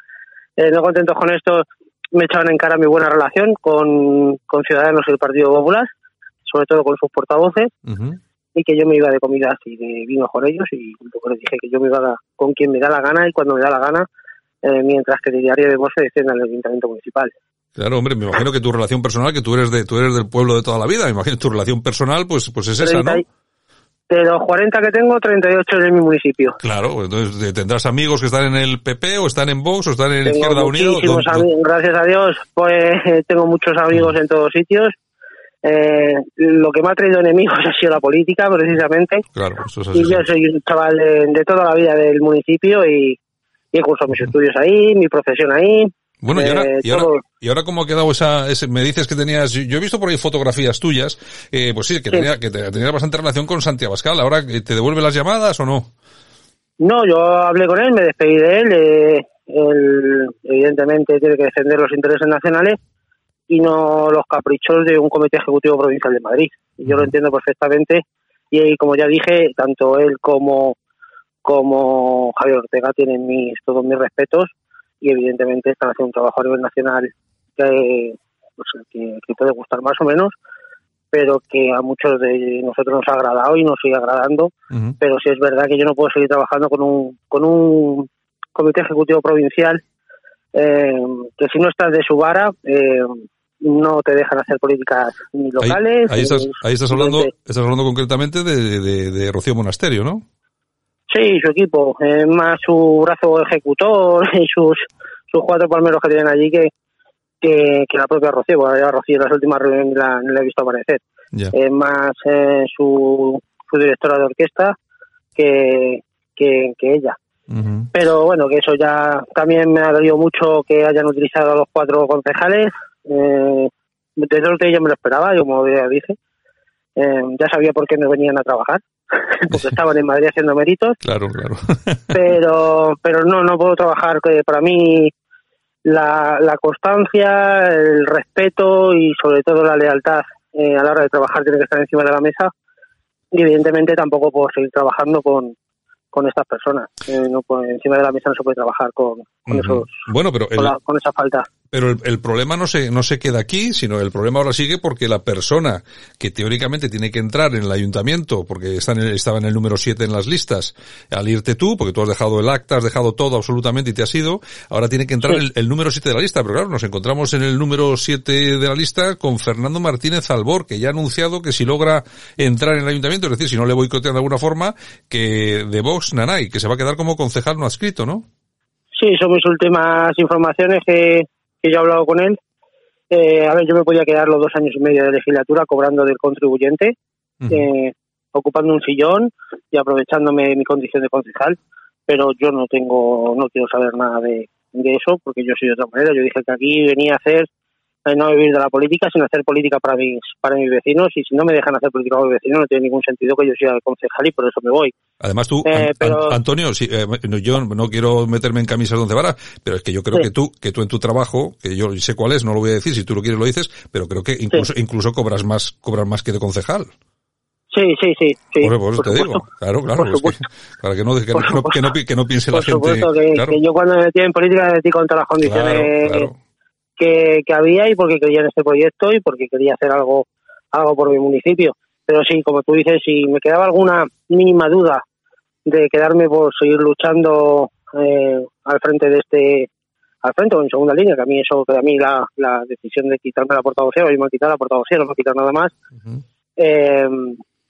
Eh, no contentos con esto, me echaban en cara mi buena relación con, con Ciudadanos y el Partido Popular, sobre todo con sus portavoces, uh -huh. y que yo me iba de comidas y de vino con ellos, y poco les dije que yo me iba con quien me da la gana y cuando me da la gana, eh, mientras que el diario de se defienda en el Ayuntamiento Municipal. Claro, hombre, me imagino que tu relación personal, que tú eres de, tú eres del pueblo de toda la vida, me imagino que tu relación personal, pues, pues es 30, esa, ¿no? De los 40 que tengo, 38 en mi municipio. Claro, entonces tendrás amigos que están en el PP o están en Vox o están en tengo Izquierda Unido. Gracias a Dios, pues tengo muchos amigos en todos sitios. Eh, lo que me ha traído enemigos ha sido la política, precisamente. Claro, eso es así. Y yo soy un chaval de, de toda la vida del municipio y, y he cursado mis estudios ahí, mi profesión ahí. Bueno, y ahora, eh, y, ahora, y ahora cómo ha quedado esa, ese, me dices que tenías, yo he visto por ahí fotografías tuyas, eh, pues sí, que, sí. Tenía, que tenía bastante relación con Santiago Abascal, ahora te devuelve las llamadas o no? No, yo hablé con él, me despedí de él, eh, él evidentemente tiene que defender los intereses nacionales y no los caprichos de un comité ejecutivo provincial de Madrid. Yo lo entiendo perfectamente y como ya dije, tanto él como como Javier Ortega tienen mis, todos mis respetos y evidentemente están haciendo un trabajo a nivel nacional que, pues, que, puede gustar más o menos, pero que a muchos de nosotros nos ha agradado y nos sigue agradando. Pero sí es verdad que yo no puedo seguir trabajando con un, con un comité ejecutivo provincial eh, que si no estás de su vara eh, no te dejan hacer políticas ni locales. Ahí, estás, ahí estás hablando, estás hablando concretamente de, de, de Rocío Monasterio, ¿no? Sí, su equipo, eh, más su brazo ejecutor y sus, sus cuatro palmeros que tienen allí que, que, la propia Rocío, porque ya Rocío en las últimas reuniones la, he visto aparecer. Eh, más eh, su, su directora de orquesta que, que, ella. Pero bueno, que eso ya también me ha dolido mucho que hayan utilizado a los cuatro concejales. Eh, de dos de ellos me lo esperaba, yo como ya dije. Eh, ya sabía por qué no venían a trabajar, porque estaban en Madrid haciendo méritos. Claro, claro. pero, pero no, no puedo trabajar. Que para mí la, la constancia, el respeto y sobre todo la lealtad eh, a la hora de trabajar tiene que estar encima de la mesa. Y evidentemente tampoco puedo seguir trabajando con, con estas personas. Eh, no, encima de la mesa no se puede trabajar con, con esos, bueno, pero con, esa falta. Pero el, problema no se, no se queda aquí, sino el problema ahora sigue porque la persona que teóricamente tiene que entrar en el ayuntamiento, porque está en estaba en el número 7 en las listas, al irte tú, porque tú has dejado el acta, has dejado todo absolutamente y te has ido, ahora tiene que entrar el, el, número 7 de la lista. Pero claro, nos encontramos en el número 7 de la lista con Fernando Martínez Albor, que ya ha anunciado que si logra entrar en el ayuntamiento, es decir, si no le boicotean de alguna forma, que de Vox Nanay, que se va a quedar como concejal no adscrito, ¿no? Sí, son mis últimas informaciones que que yo he hablado con él, eh, a ver, yo me podía quedar los dos años y medio de legislatura cobrando del contribuyente, eh, ocupando un sillón y aprovechándome mi condición de concejal, pero yo no tengo, no quiero saber nada de, de eso porque yo soy de otra manera. Yo dije que aquí venía a hacer no vivir de la política, sino hacer política para mis, para mis vecinos. Y si no me dejan hacer política para mis vecinos, no tiene ningún sentido que yo sea concejal y por eso me voy. Además tú, eh, Antonio, eh, yo no quiero meterme en camisas donde varas, pero es que yo creo que tú, que tú en tu trabajo, que yo sé cuál es, no lo voy a decir, si tú lo quieres lo dices, pero creo que incluso, incluso cobras más, cobras más que de concejal. Sí, sí, sí. sí por, eso te digo. Claro, claro. para que no, que, no, que, no, que no piense la gente. Que, que, yo cuando me metí en política me metí contra las condiciones que, había y porque creía en este proyecto y porque quería hacer algo, algo por mi municipio. Pero sí, como tú dices, si me quedaba alguna mínima duda de quedarme por seguir luchando eh, al frente de este, al frente o en segunda línea, que a mí eso, que a mí la, la decisión de quitarme la portavocía, o me han quitado la portavocía, no me han quitado nada más, eh,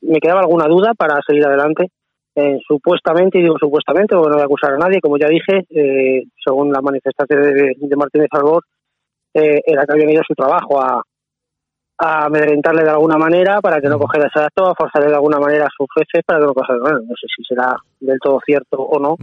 me quedaba alguna duda para seguir adelante. Eh, supuestamente, y digo supuestamente, porque no voy a acusar a nadie, como ya dije, según la manifestación de, de Martínez Albor, eh, era que habían ido a su trabajo a, a amedrentarle de alguna manera para que no cogiera ese acto, a forzarle de alguna manera a sus jefes para que no cogiera. Bueno, no sé si será del todo cierto o no,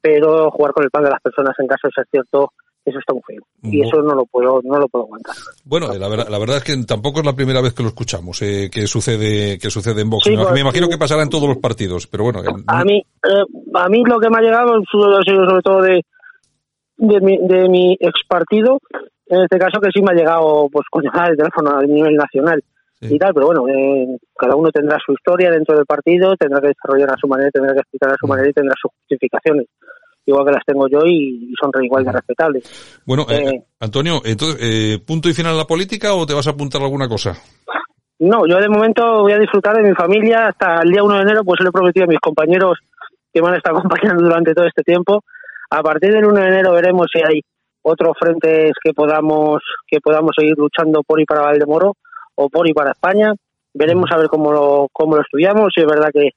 pero jugar con el pan de las personas en caso de ser cierto eso está muy feo y eso no lo puedo no lo puedo aguantar. Bueno la verdad, la verdad es que tampoco es la primera vez que lo escuchamos eh, que sucede que sucede en me, pues, imagino que pasará en todos los partidos pero bueno a mí eh, a mí lo que me ha llegado sobre todo de de mi, de mi ex partido en este caso que sí me ha llegado pues con el teléfono a nivel nacional y tal, pero bueno, eh, cada uno tendrá su historia dentro del partido, tendrá que desarrollar a su manera, tendrá que explicar a su manera y tendrá sus justificaciones igual que las tengo yo y, son igual de respetables. Bueno, eh, eh, Antonio, entonces, eh, ¿punto y final en la política o te vas a apuntar alguna cosa? No, yo de momento voy a disfrutar de mi familia hasta el día 1 de enero, pues le he prometido a mis compañeros que me han estado acompañando durante todo este tiempo. A partir del 1 de enero veremos si hay otros frentes que podamos que podamos seguir luchando por y para Valdemoro o por y para España. Veremos a ver cómo lo, cómo lo estudiamos. Y es verdad que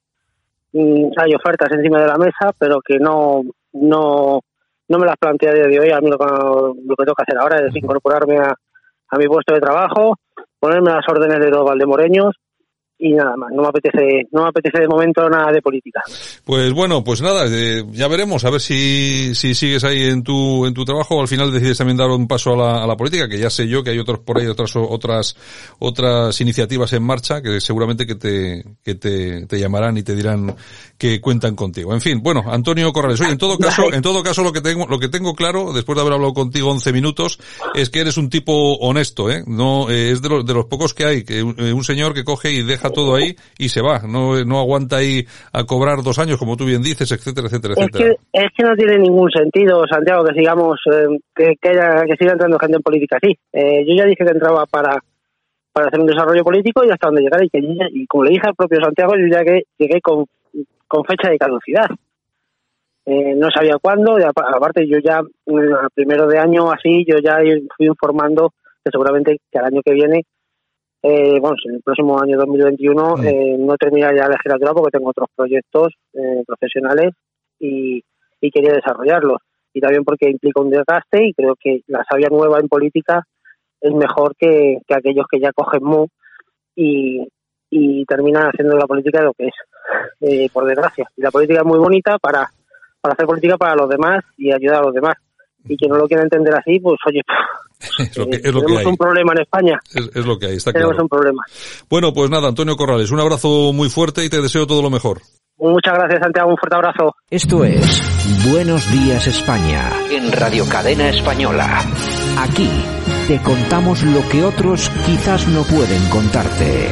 mm, hay ofertas encima de la mesa, pero que no no no me las plantea a día de hoy. A mí lo, lo que tengo que hacer ahora es incorporarme a, a mi puesto de trabajo, ponerme las órdenes de los valdemoreños y nada más. No me apetece, no me apetece de momento nada de política. Pues bueno, pues nada, eh, ya veremos a ver si, si sigues ahí en tu, en tu trabajo o al final decides también dar un paso a la, a la política, que ya sé yo que hay otros por ahí, otras, otras, otras iniciativas en marcha que seguramente que te, que te, te llamarán y te dirán que cuentan contigo. En fin, bueno, Antonio Corrales, oye, en todo caso, en todo caso lo que tengo, lo que tengo claro, después de haber hablado contigo 11 minutos, es que eres un tipo honesto, ¿eh? No, eh, es de los, de los pocos que hay, que un, un señor que coge y deja todo ahí y se va. No, no aguanta ahí a cobrar dos años, como tú bien dices, etcétera, etcétera, es etcétera. Que, es que no tiene ningún sentido, Santiago, que sigamos, eh, que, que, haya, que, siga entrando gente en política así. Eh, yo ya dije que entraba para, para hacer un desarrollo político y hasta donde llegar. Y, que, y como le dije al propio Santiago, yo ya que llegué con, con fecha de caducidad. Eh, no sabía cuándo, y aparte yo ya, a primero de año así, yo ya fui informando que seguramente que al año que viene eh, bueno, en el próximo año 2021 mm. eh, no termina ya la legislatura porque tengo otros proyectos eh, profesionales y, y, quería desarrollarlos. Y también porque implica un desgaste y creo que la sabia nueva en política es mejor que, que aquellos que ya cogen mu y, y terminan haciendo la política lo que es, eh, por desgracia. Y la política es muy bonita para, para hacer política para los demás y ayudar a los demás y que no lo quiera entender así, pues oye, es lo que, es lo tenemos que hay. un problema en España. Es, es, lo que hay, está tenemos claro. un problema. Bueno, pues nada, Antonio Corrales, un abrazo muy fuerte y te deseo todo lo mejor. Muchas gracias, Santiago, un fuerte abrazo. Esto es Buenos Días España. En Radio Cadena Española. Aquí te contamos lo que otros quizás no pueden contarte.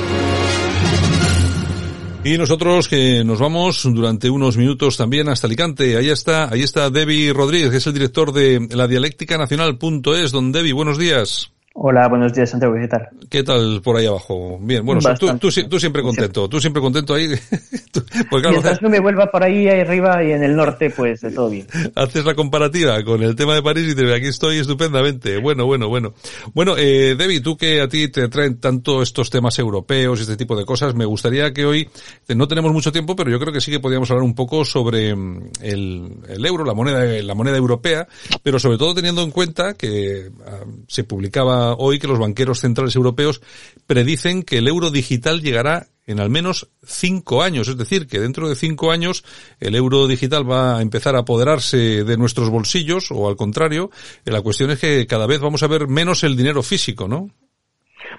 Y nosotros que nos vamos durante unos minutos también hasta Alicante. Ahí está, ahí está Debbie Rodríguez, que es el director de la dialéctica nacional.es. Don Debbie, buenos días. Hola, buenos días, Santiago. ¿Qué tal? ¿Qué tal por ahí abajo? Bien, bueno, tú, tú, tú, siempre contento, tú siempre contento ahí. Claro, Mientras no me vuelva por ahí, ahí arriba y en el norte, pues todo bien. Haces la comparativa con el tema de París y te aquí estoy estupendamente. Bueno, bueno, bueno. Bueno, eh, Debbie, tú que a ti te traen tanto estos temas europeos y este tipo de cosas, me gustaría que hoy, no tenemos mucho tiempo, pero yo creo que sí que podríamos hablar un poco sobre el, el euro, la moneda, la moneda europea, pero sobre todo teniendo en cuenta que uh, se publicaba hoy que los banqueros centrales europeos predicen que el euro digital llegará en al menos cinco años. Es decir, que dentro de cinco años el euro digital va a empezar a apoderarse de nuestros bolsillos o al contrario. La cuestión es que cada vez vamos a ver menos el dinero físico, ¿no?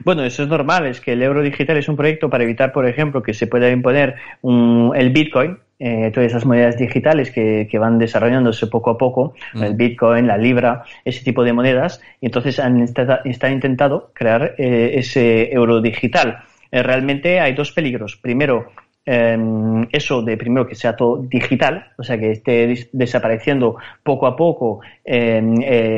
Bueno, eso es normal, es que el euro digital es un proyecto para evitar, por ejemplo, que se pueda imponer el Bitcoin, eh, todas esas monedas digitales que, que, van desarrollándose poco a poco, mm. el Bitcoin, la Libra, ese tipo de monedas, y entonces han están intentado crear eh, ese euro digital. Eh, realmente hay dos peligros. Primero, eh, eso de primero que sea todo digital, o sea que esté desapareciendo poco a poco eh,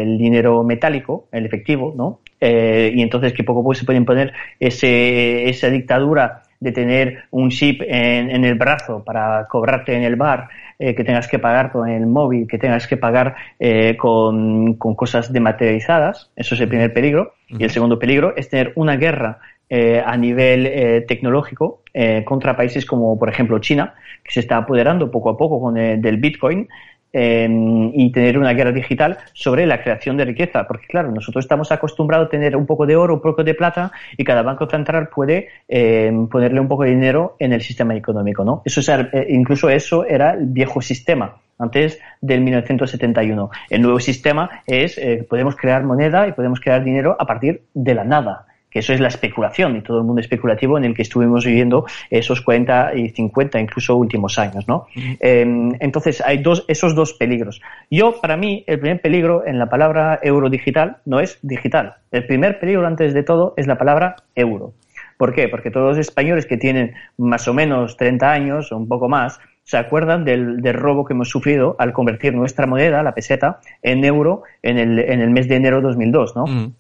el dinero metálico, el efectivo, ¿no? Eh, y entonces que poco a poco se puede imponer ese, esa dictadura de tener un chip en, en, el brazo para cobrarte en el bar, eh, que tengas que pagar con el móvil, que tengas que pagar eh, con, con, cosas dematerializadas, eso es el primer peligro. Uh -huh. Y el segundo peligro es tener una guerra eh, a nivel eh, tecnológico eh, contra países como, por ejemplo, China, que se está apoderando poco a poco con el, del Bitcoin. Eh, y tener una guerra digital sobre la creación de riqueza, porque claro, nosotros estamos acostumbrados a tener un poco de oro, un poco de plata, y cada banco central puede eh, ponerle un poco de dinero en el sistema económico, ¿no? Eso es, eh, incluso eso era el viejo sistema antes del 1971. El nuevo sistema es eh, podemos crear moneda y podemos crear dinero a partir de la nada que eso es la especulación y todo el mundo especulativo en el que estuvimos viviendo esos 40 y 50, incluso últimos años, ¿no? Eh, entonces, hay dos, esos dos peligros. Yo, para mí, el primer peligro en la palabra euro digital no es digital. El primer peligro, antes de todo, es la palabra euro. ¿Por qué? Porque todos los españoles que tienen más o menos 30 años o un poco más, se acuerdan del, del, robo que hemos sufrido al convertir nuestra moneda, la peseta, en euro en el, en el mes de enero de 2002, ¿no?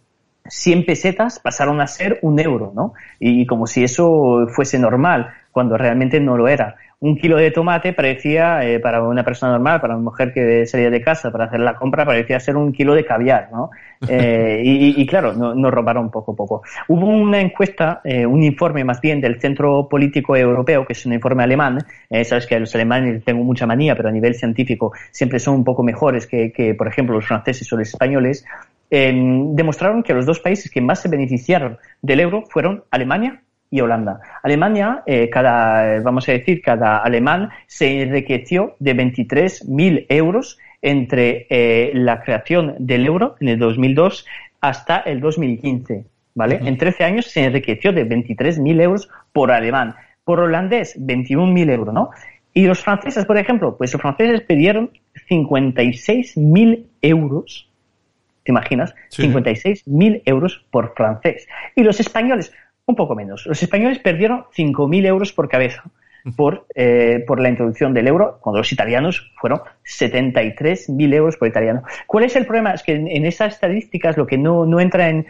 100 pesetas pasaron a ser un euro, ¿no? Y como si eso fuese normal, cuando realmente no lo era. Un kilo de tomate parecía, eh, para una persona normal, para una mujer que salía de casa para hacer la compra, parecía ser un kilo de caviar, ¿no? Eh, y, y, claro, nos no robaron poco a poco. Hubo una encuesta, eh, un informe más bien del Centro Político Europeo, que es un informe alemán. Sabes que a los alemanes tengo mucha manía, pero a nivel científico siempre son un poco mejores que, que por ejemplo, los franceses o los españoles. Eh, demostraron que los dos países que más se beneficiaron del euro fueron Alemania y Holanda. Alemania, eh, cada, vamos a decir, cada alemán se enriqueció de 23.000 euros entre eh, la creación del euro en el 2002 hasta el 2015, ¿vale? Uh -huh. En 13 años se enriqueció de 23.000 euros por alemán. Por holandés, 21.000 euros, ¿no? Y los franceses, por ejemplo, pues los franceses pidieron 56.000 euros ¿Te imaginas? Sí. 56.000 euros por francés. Y los españoles, un poco menos. Los españoles perdieron 5.000 euros por cabeza por, eh, por la introducción del euro, cuando los italianos fueron 73.000 euros por italiano. ¿Cuál es el problema? Es que en, esas estadísticas lo que no, no entra en,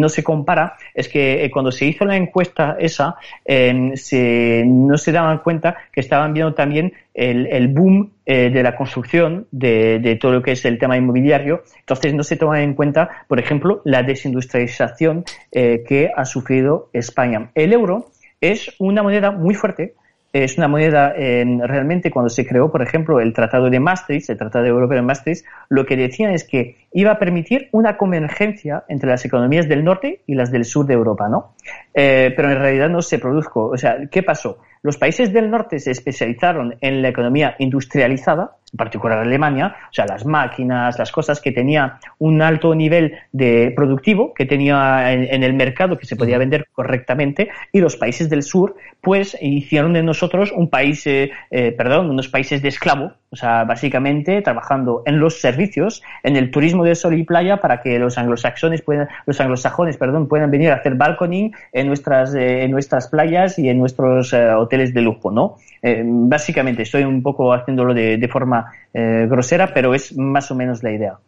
no se compara, es que eh, cuando se hizo la encuesta esa, se, no se daban cuenta que estaban viendo también el, el boom eh, de la construcción de, de, todo lo que es el tema inmobiliario. Entonces no se toma en cuenta, por ejemplo, la desindustrialización que ha sufrido España. El euro es una moneda muy fuerte, es una moneda realmente cuando se creó, por ejemplo, el Tratado de Maastricht, el Tratado Europeo de Maastricht, lo que decían es que iba a permitir una convergencia entre las economías del norte y las del sur de Europa, ¿no? Eh, pero en realidad no se produjo. O sea, ¿qué pasó? Los países del norte se especializaron en la economía industrializada, en particular Alemania, o sea, las máquinas, las cosas que tenía un alto nivel de productivo, que tenía en, el mercado, que se podía vender correctamente, y los países del sur, pues hicieron de nosotros un país, eh, eh, perdón, unos países de esclavo, o sea, básicamente trabajando en los servicios, en el turismo de sol y playa para que los anglosajones puedan, los anglosajones, perdón, puedan venir a hacer balconing en nuestras, eh, en nuestras playas y en nuestros eh, hoteles de lujo, ¿no? Básicamente, estoy un poco haciéndolo de, de forma grosera, pero es más o menos la idea.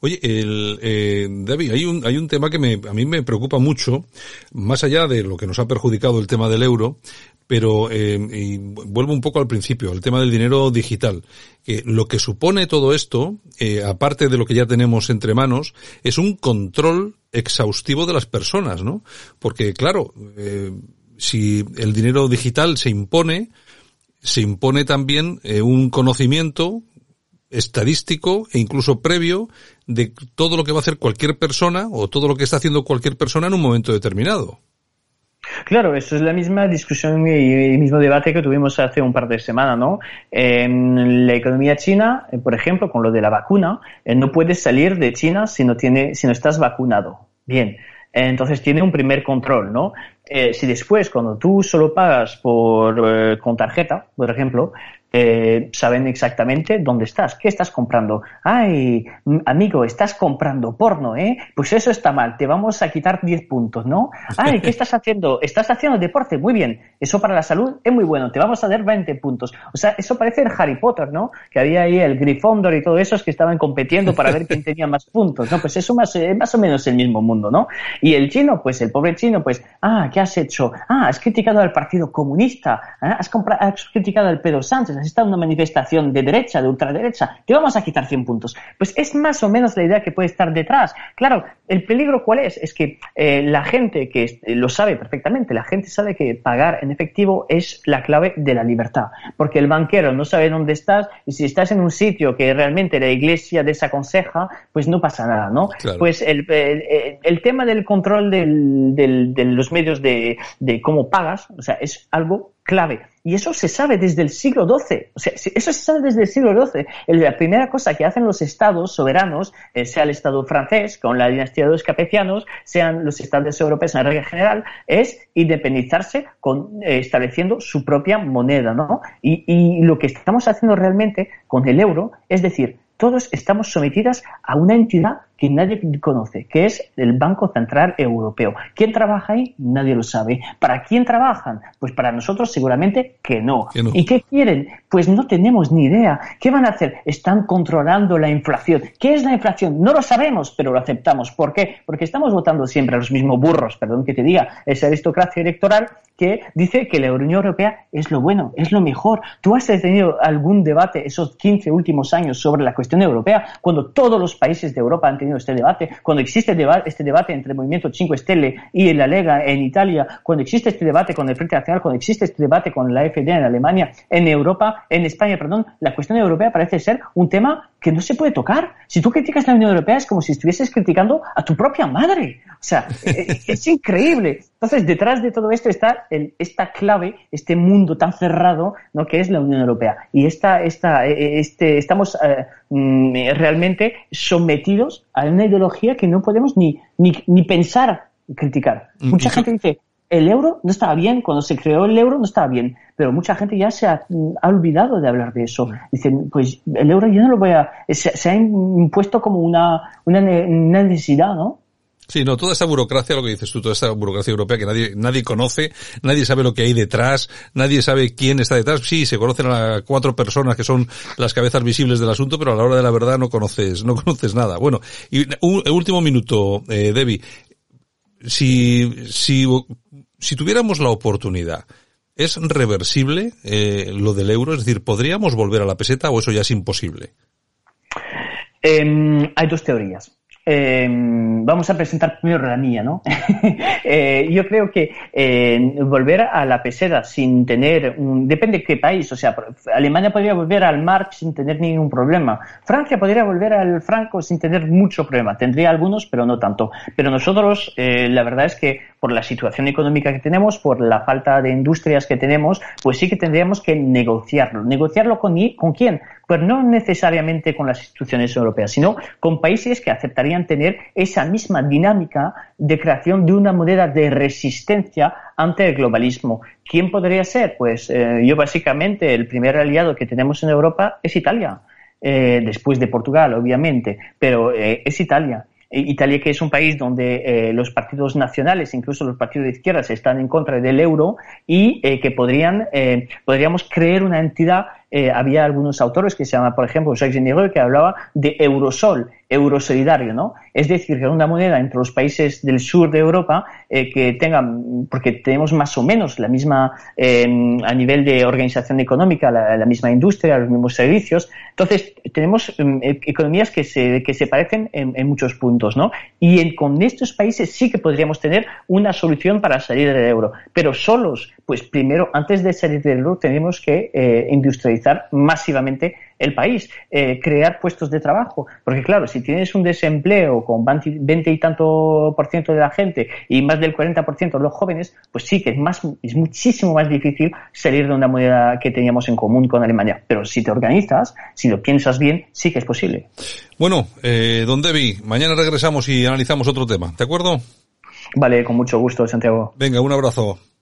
Oye, el, David, hay un, hay un tema que me, a mí me preocupa mucho, más allá de lo que nos ha perjudicado el tema del euro, pero eh, y vuelvo un poco al principio, al tema del dinero digital. Que lo que supone todo esto, eh, aparte de lo que ya tenemos entre manos, es un control exhaustivo de las personas, ¿no? Porque claro, eh, si el dinero digital se impone, se impone también eh, un conocimiento estadístico e incluso previo de todo lo que va a hacer cualquier persona o todo lo que está haciendo cualquier persona en un momento determinado. Claro, eso es la misma discusión y el mismo debate que tuvimos hace un par de semanas, ¿no? En la economía china, eh, por ejemplo, con lo de la vacuna, eh, no puedes salir de China si no tiene, si no estás vacunado. Bien. Entonces tiene un primer control, ¿no? Eh, si después, cuando tú solo pagas por, con tarjeta, por ejemplo, eh, saben exactamente dónde estás, qué estás comprando. Ay, amigo, estás comprando porno, ¿eh? Pues eso está mal, te vamos a quitar 10 puntos, ¿no? Ay, ¿qué estás haciendo? Estás haciendo deporte, muy bien. Eso para la salud es muy bueno, te vamos a dar 20 puntos. O sea, eso parece el Harry Potter, ¿no? Que había ahí el Gryffindor y todo esos que estaban compitiendo para ver quién tenía más puntos, ¿no? Pues eso más, es más o menos el mismo mundo, ¿no? Y el chino, pues el pobre chino, pues, ah, ¿qué has hecho? Ah, has criticado al Partido Comunista, ¿eh? has, has criticado al Pedro Sánchez, en una manifestación de derecha, de ultraderecha, te vamos a quitar 100 puntos. Pues es más o menos la idea que puede estar detrás. Claro, el peligro cuál es? Es que eh, la gente que eh, lo sabe perfectamente, la gente sabe que pagar en efectivo es la clave de la libertad, porque el banquero no sabe dónde estás y si estás en un sitio que realmente la iglesia desaconseja, pues no pasa nada, ¿no? Pues el, el, tema del control del, del, de los medios de, de cómo pagas, o sea, es algo clave. Y eso se sabe desde el siglo XII. O sea, eso se sabe desde el siglo XII. La primera cosa que hacen los estados soberanos, eh, sea el estado francés con la dinastía de los capecianos, sean los estados europeos en regla general, es independizarse con, eh, estableciendo su propia moneda, ¿no? Y, y lo que estamos haciendo realmente con el euro es decir, todos estamos sometidas a una entidad que nadie conoce, que es el Banco Central Europeo. ¿Quién trabaja ahí? Nadie lo sabe. ¿Para quién trabajan? Pues para nosotros seguramente que no. ¿Y qué quieren? Pues no tenemos ni idea. ¿Qué van a hacer? Están controlando la inflación. ¿Qué es la inflación? No lo sabemos, pero lo aceptamos. ¿Por qué? Porque estamos votando siempre a los mismos burros, perdón que te diga, esa aristocracia electoral que dice que la Unión Europea es lo bueno, es lo mejor. ¿Tú has tenido algún debate esos 15 últimos años sobre la cuestión europea cuando todos los países de Europa han tenido este debate, cuando existe este debate entre el Movimiento 5 Stelle y la Lega en Italia, cuando existe este debate con el Frente Nacional, cuando existe este debate con la FD en Alemania, en Europa, en España, perdón, la cuestión europea parece ser un tema que no se puede tocar. Si tú criticas la Unión Europea es como si estuvieses criticando a tu propia madre. O sea, e, e, es, increíble. Entonces, detrás de todo esto está esta clave, este mundo tan cerrado, ¿no? que es la Unión Europea. Y esta, esta, e, este, estamos eh, realmente sometidos a una ideología que no podemos ni, ni, ni pensar criticar. Mm, Mucha gente dice, el euro no estaba bien, cuando se creó el euro no estaba bien, pero mucha gente ya se ha, olvidado de hablar de eso. Dicen, pues el euro yo no lo voy a... Se, ha impuesto como una, una, necesidad, ¿no? Sí, no, toda esta burocracia, lo que dices tú, toda esta burocracia europea que nadie, nadie conoce, nadie sabe lo que hay detrás, nadie sabe quién está detrás. Sí, se conocen a cuatro personas que son las cabezas visibles del asunto, pero a la hora de la verdad no conoces, no conoces nada. Bueno, y un, último minuto, eh, Debbie. Si, si, si tuviéramos la oportunidad, ¿es reversible eh, lo del euro? Es decir, ¿podríamos volver a la peseta o eso ya es imposible? Em, hay dos teorías. Em, vamos a presentar primero la mía, ¿no? Eh, yo creo que eh, volver a la peseta sin tener, depende de qué país, o sea, Alemania podría volver al mark sin tener ningún problema. Francia podría volver al franco sin tener mucho problema. Tendría algunos, pero no tanto. Pero nosotros, eh, la verdad es que por la situación económica que tenemos, por la falta de industrias que tenemos, pues sí que tendríamos que negociarlo. ¿Negociarlo con, con quién? Pues no necesariamente con las instituciones europeas, sino con países que aceptarían tener esa misma dinámica de creación de una moneda de resistencia ante el globalismo. ¿Quién podría ser? Pues eh, yo básicamente el primer aliado que tenemos en Europa es Italia. Eh, después de Portugal, obviamente, pero eh, es Italia. Italia, que es un país donde eh, los partidos nacionales, incluso los partidos de izquierdas, están en contra del euro y eh, que podrían, eh, podríamos crear una entidad. Había algunos autores que se llama, por ejemplo, Jacques Généreux, que hablaba de Eurosol, eurosolidario, ¿no? Es decir, que una moneda entre los países del sur de Europa eh, que tengan, porque tenemos más o menos la misma, em, a nivel de organización económica, la, misma industria, los mismos servicios. Entonces, tenemos em, e, economías que se, que se parecen en, muchos puntos, ¿no? Y con estos países sí que podríamos tener una solución para salir del euro. Pero solos, pues primero, antes de salir del euro, tenemos que eh, masivamente el país, eh, crear puestos de trabajo. Porque claro, si tienes un desempleo con 20 y tanto por ciento de la gente y más del 40 por ciento de los jóvenes, pues sí que es, más, es muchísimo más difícil salir de una moneda que teníamos en común con Alemania. Pero si te organizas, si lo piensas bien, sí que es posible. Bueno, eh, don Debbie, mañana regresamos y analizamos otro tema, ¿de acuerdo? Vale, con mucho gusto, Santiago. Venga, un abrazo.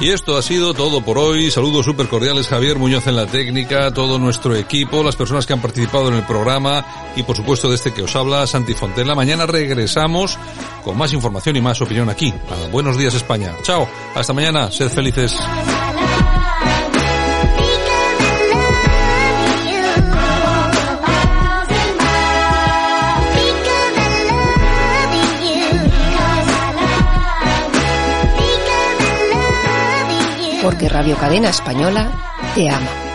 Y esto ha sido todo por hoy. Saludos súper cordiales Javier Muñoz en la técnica, todo nuestro equipo, las personas que han participado en el programa y por supuesto de este que os habla, Santi Fontela. Mañana regresamos con más información y más opinión aquí. Buenos días España. Chao. Hasta mañana. Sed felices. Porque Radio Cadena Española te ama.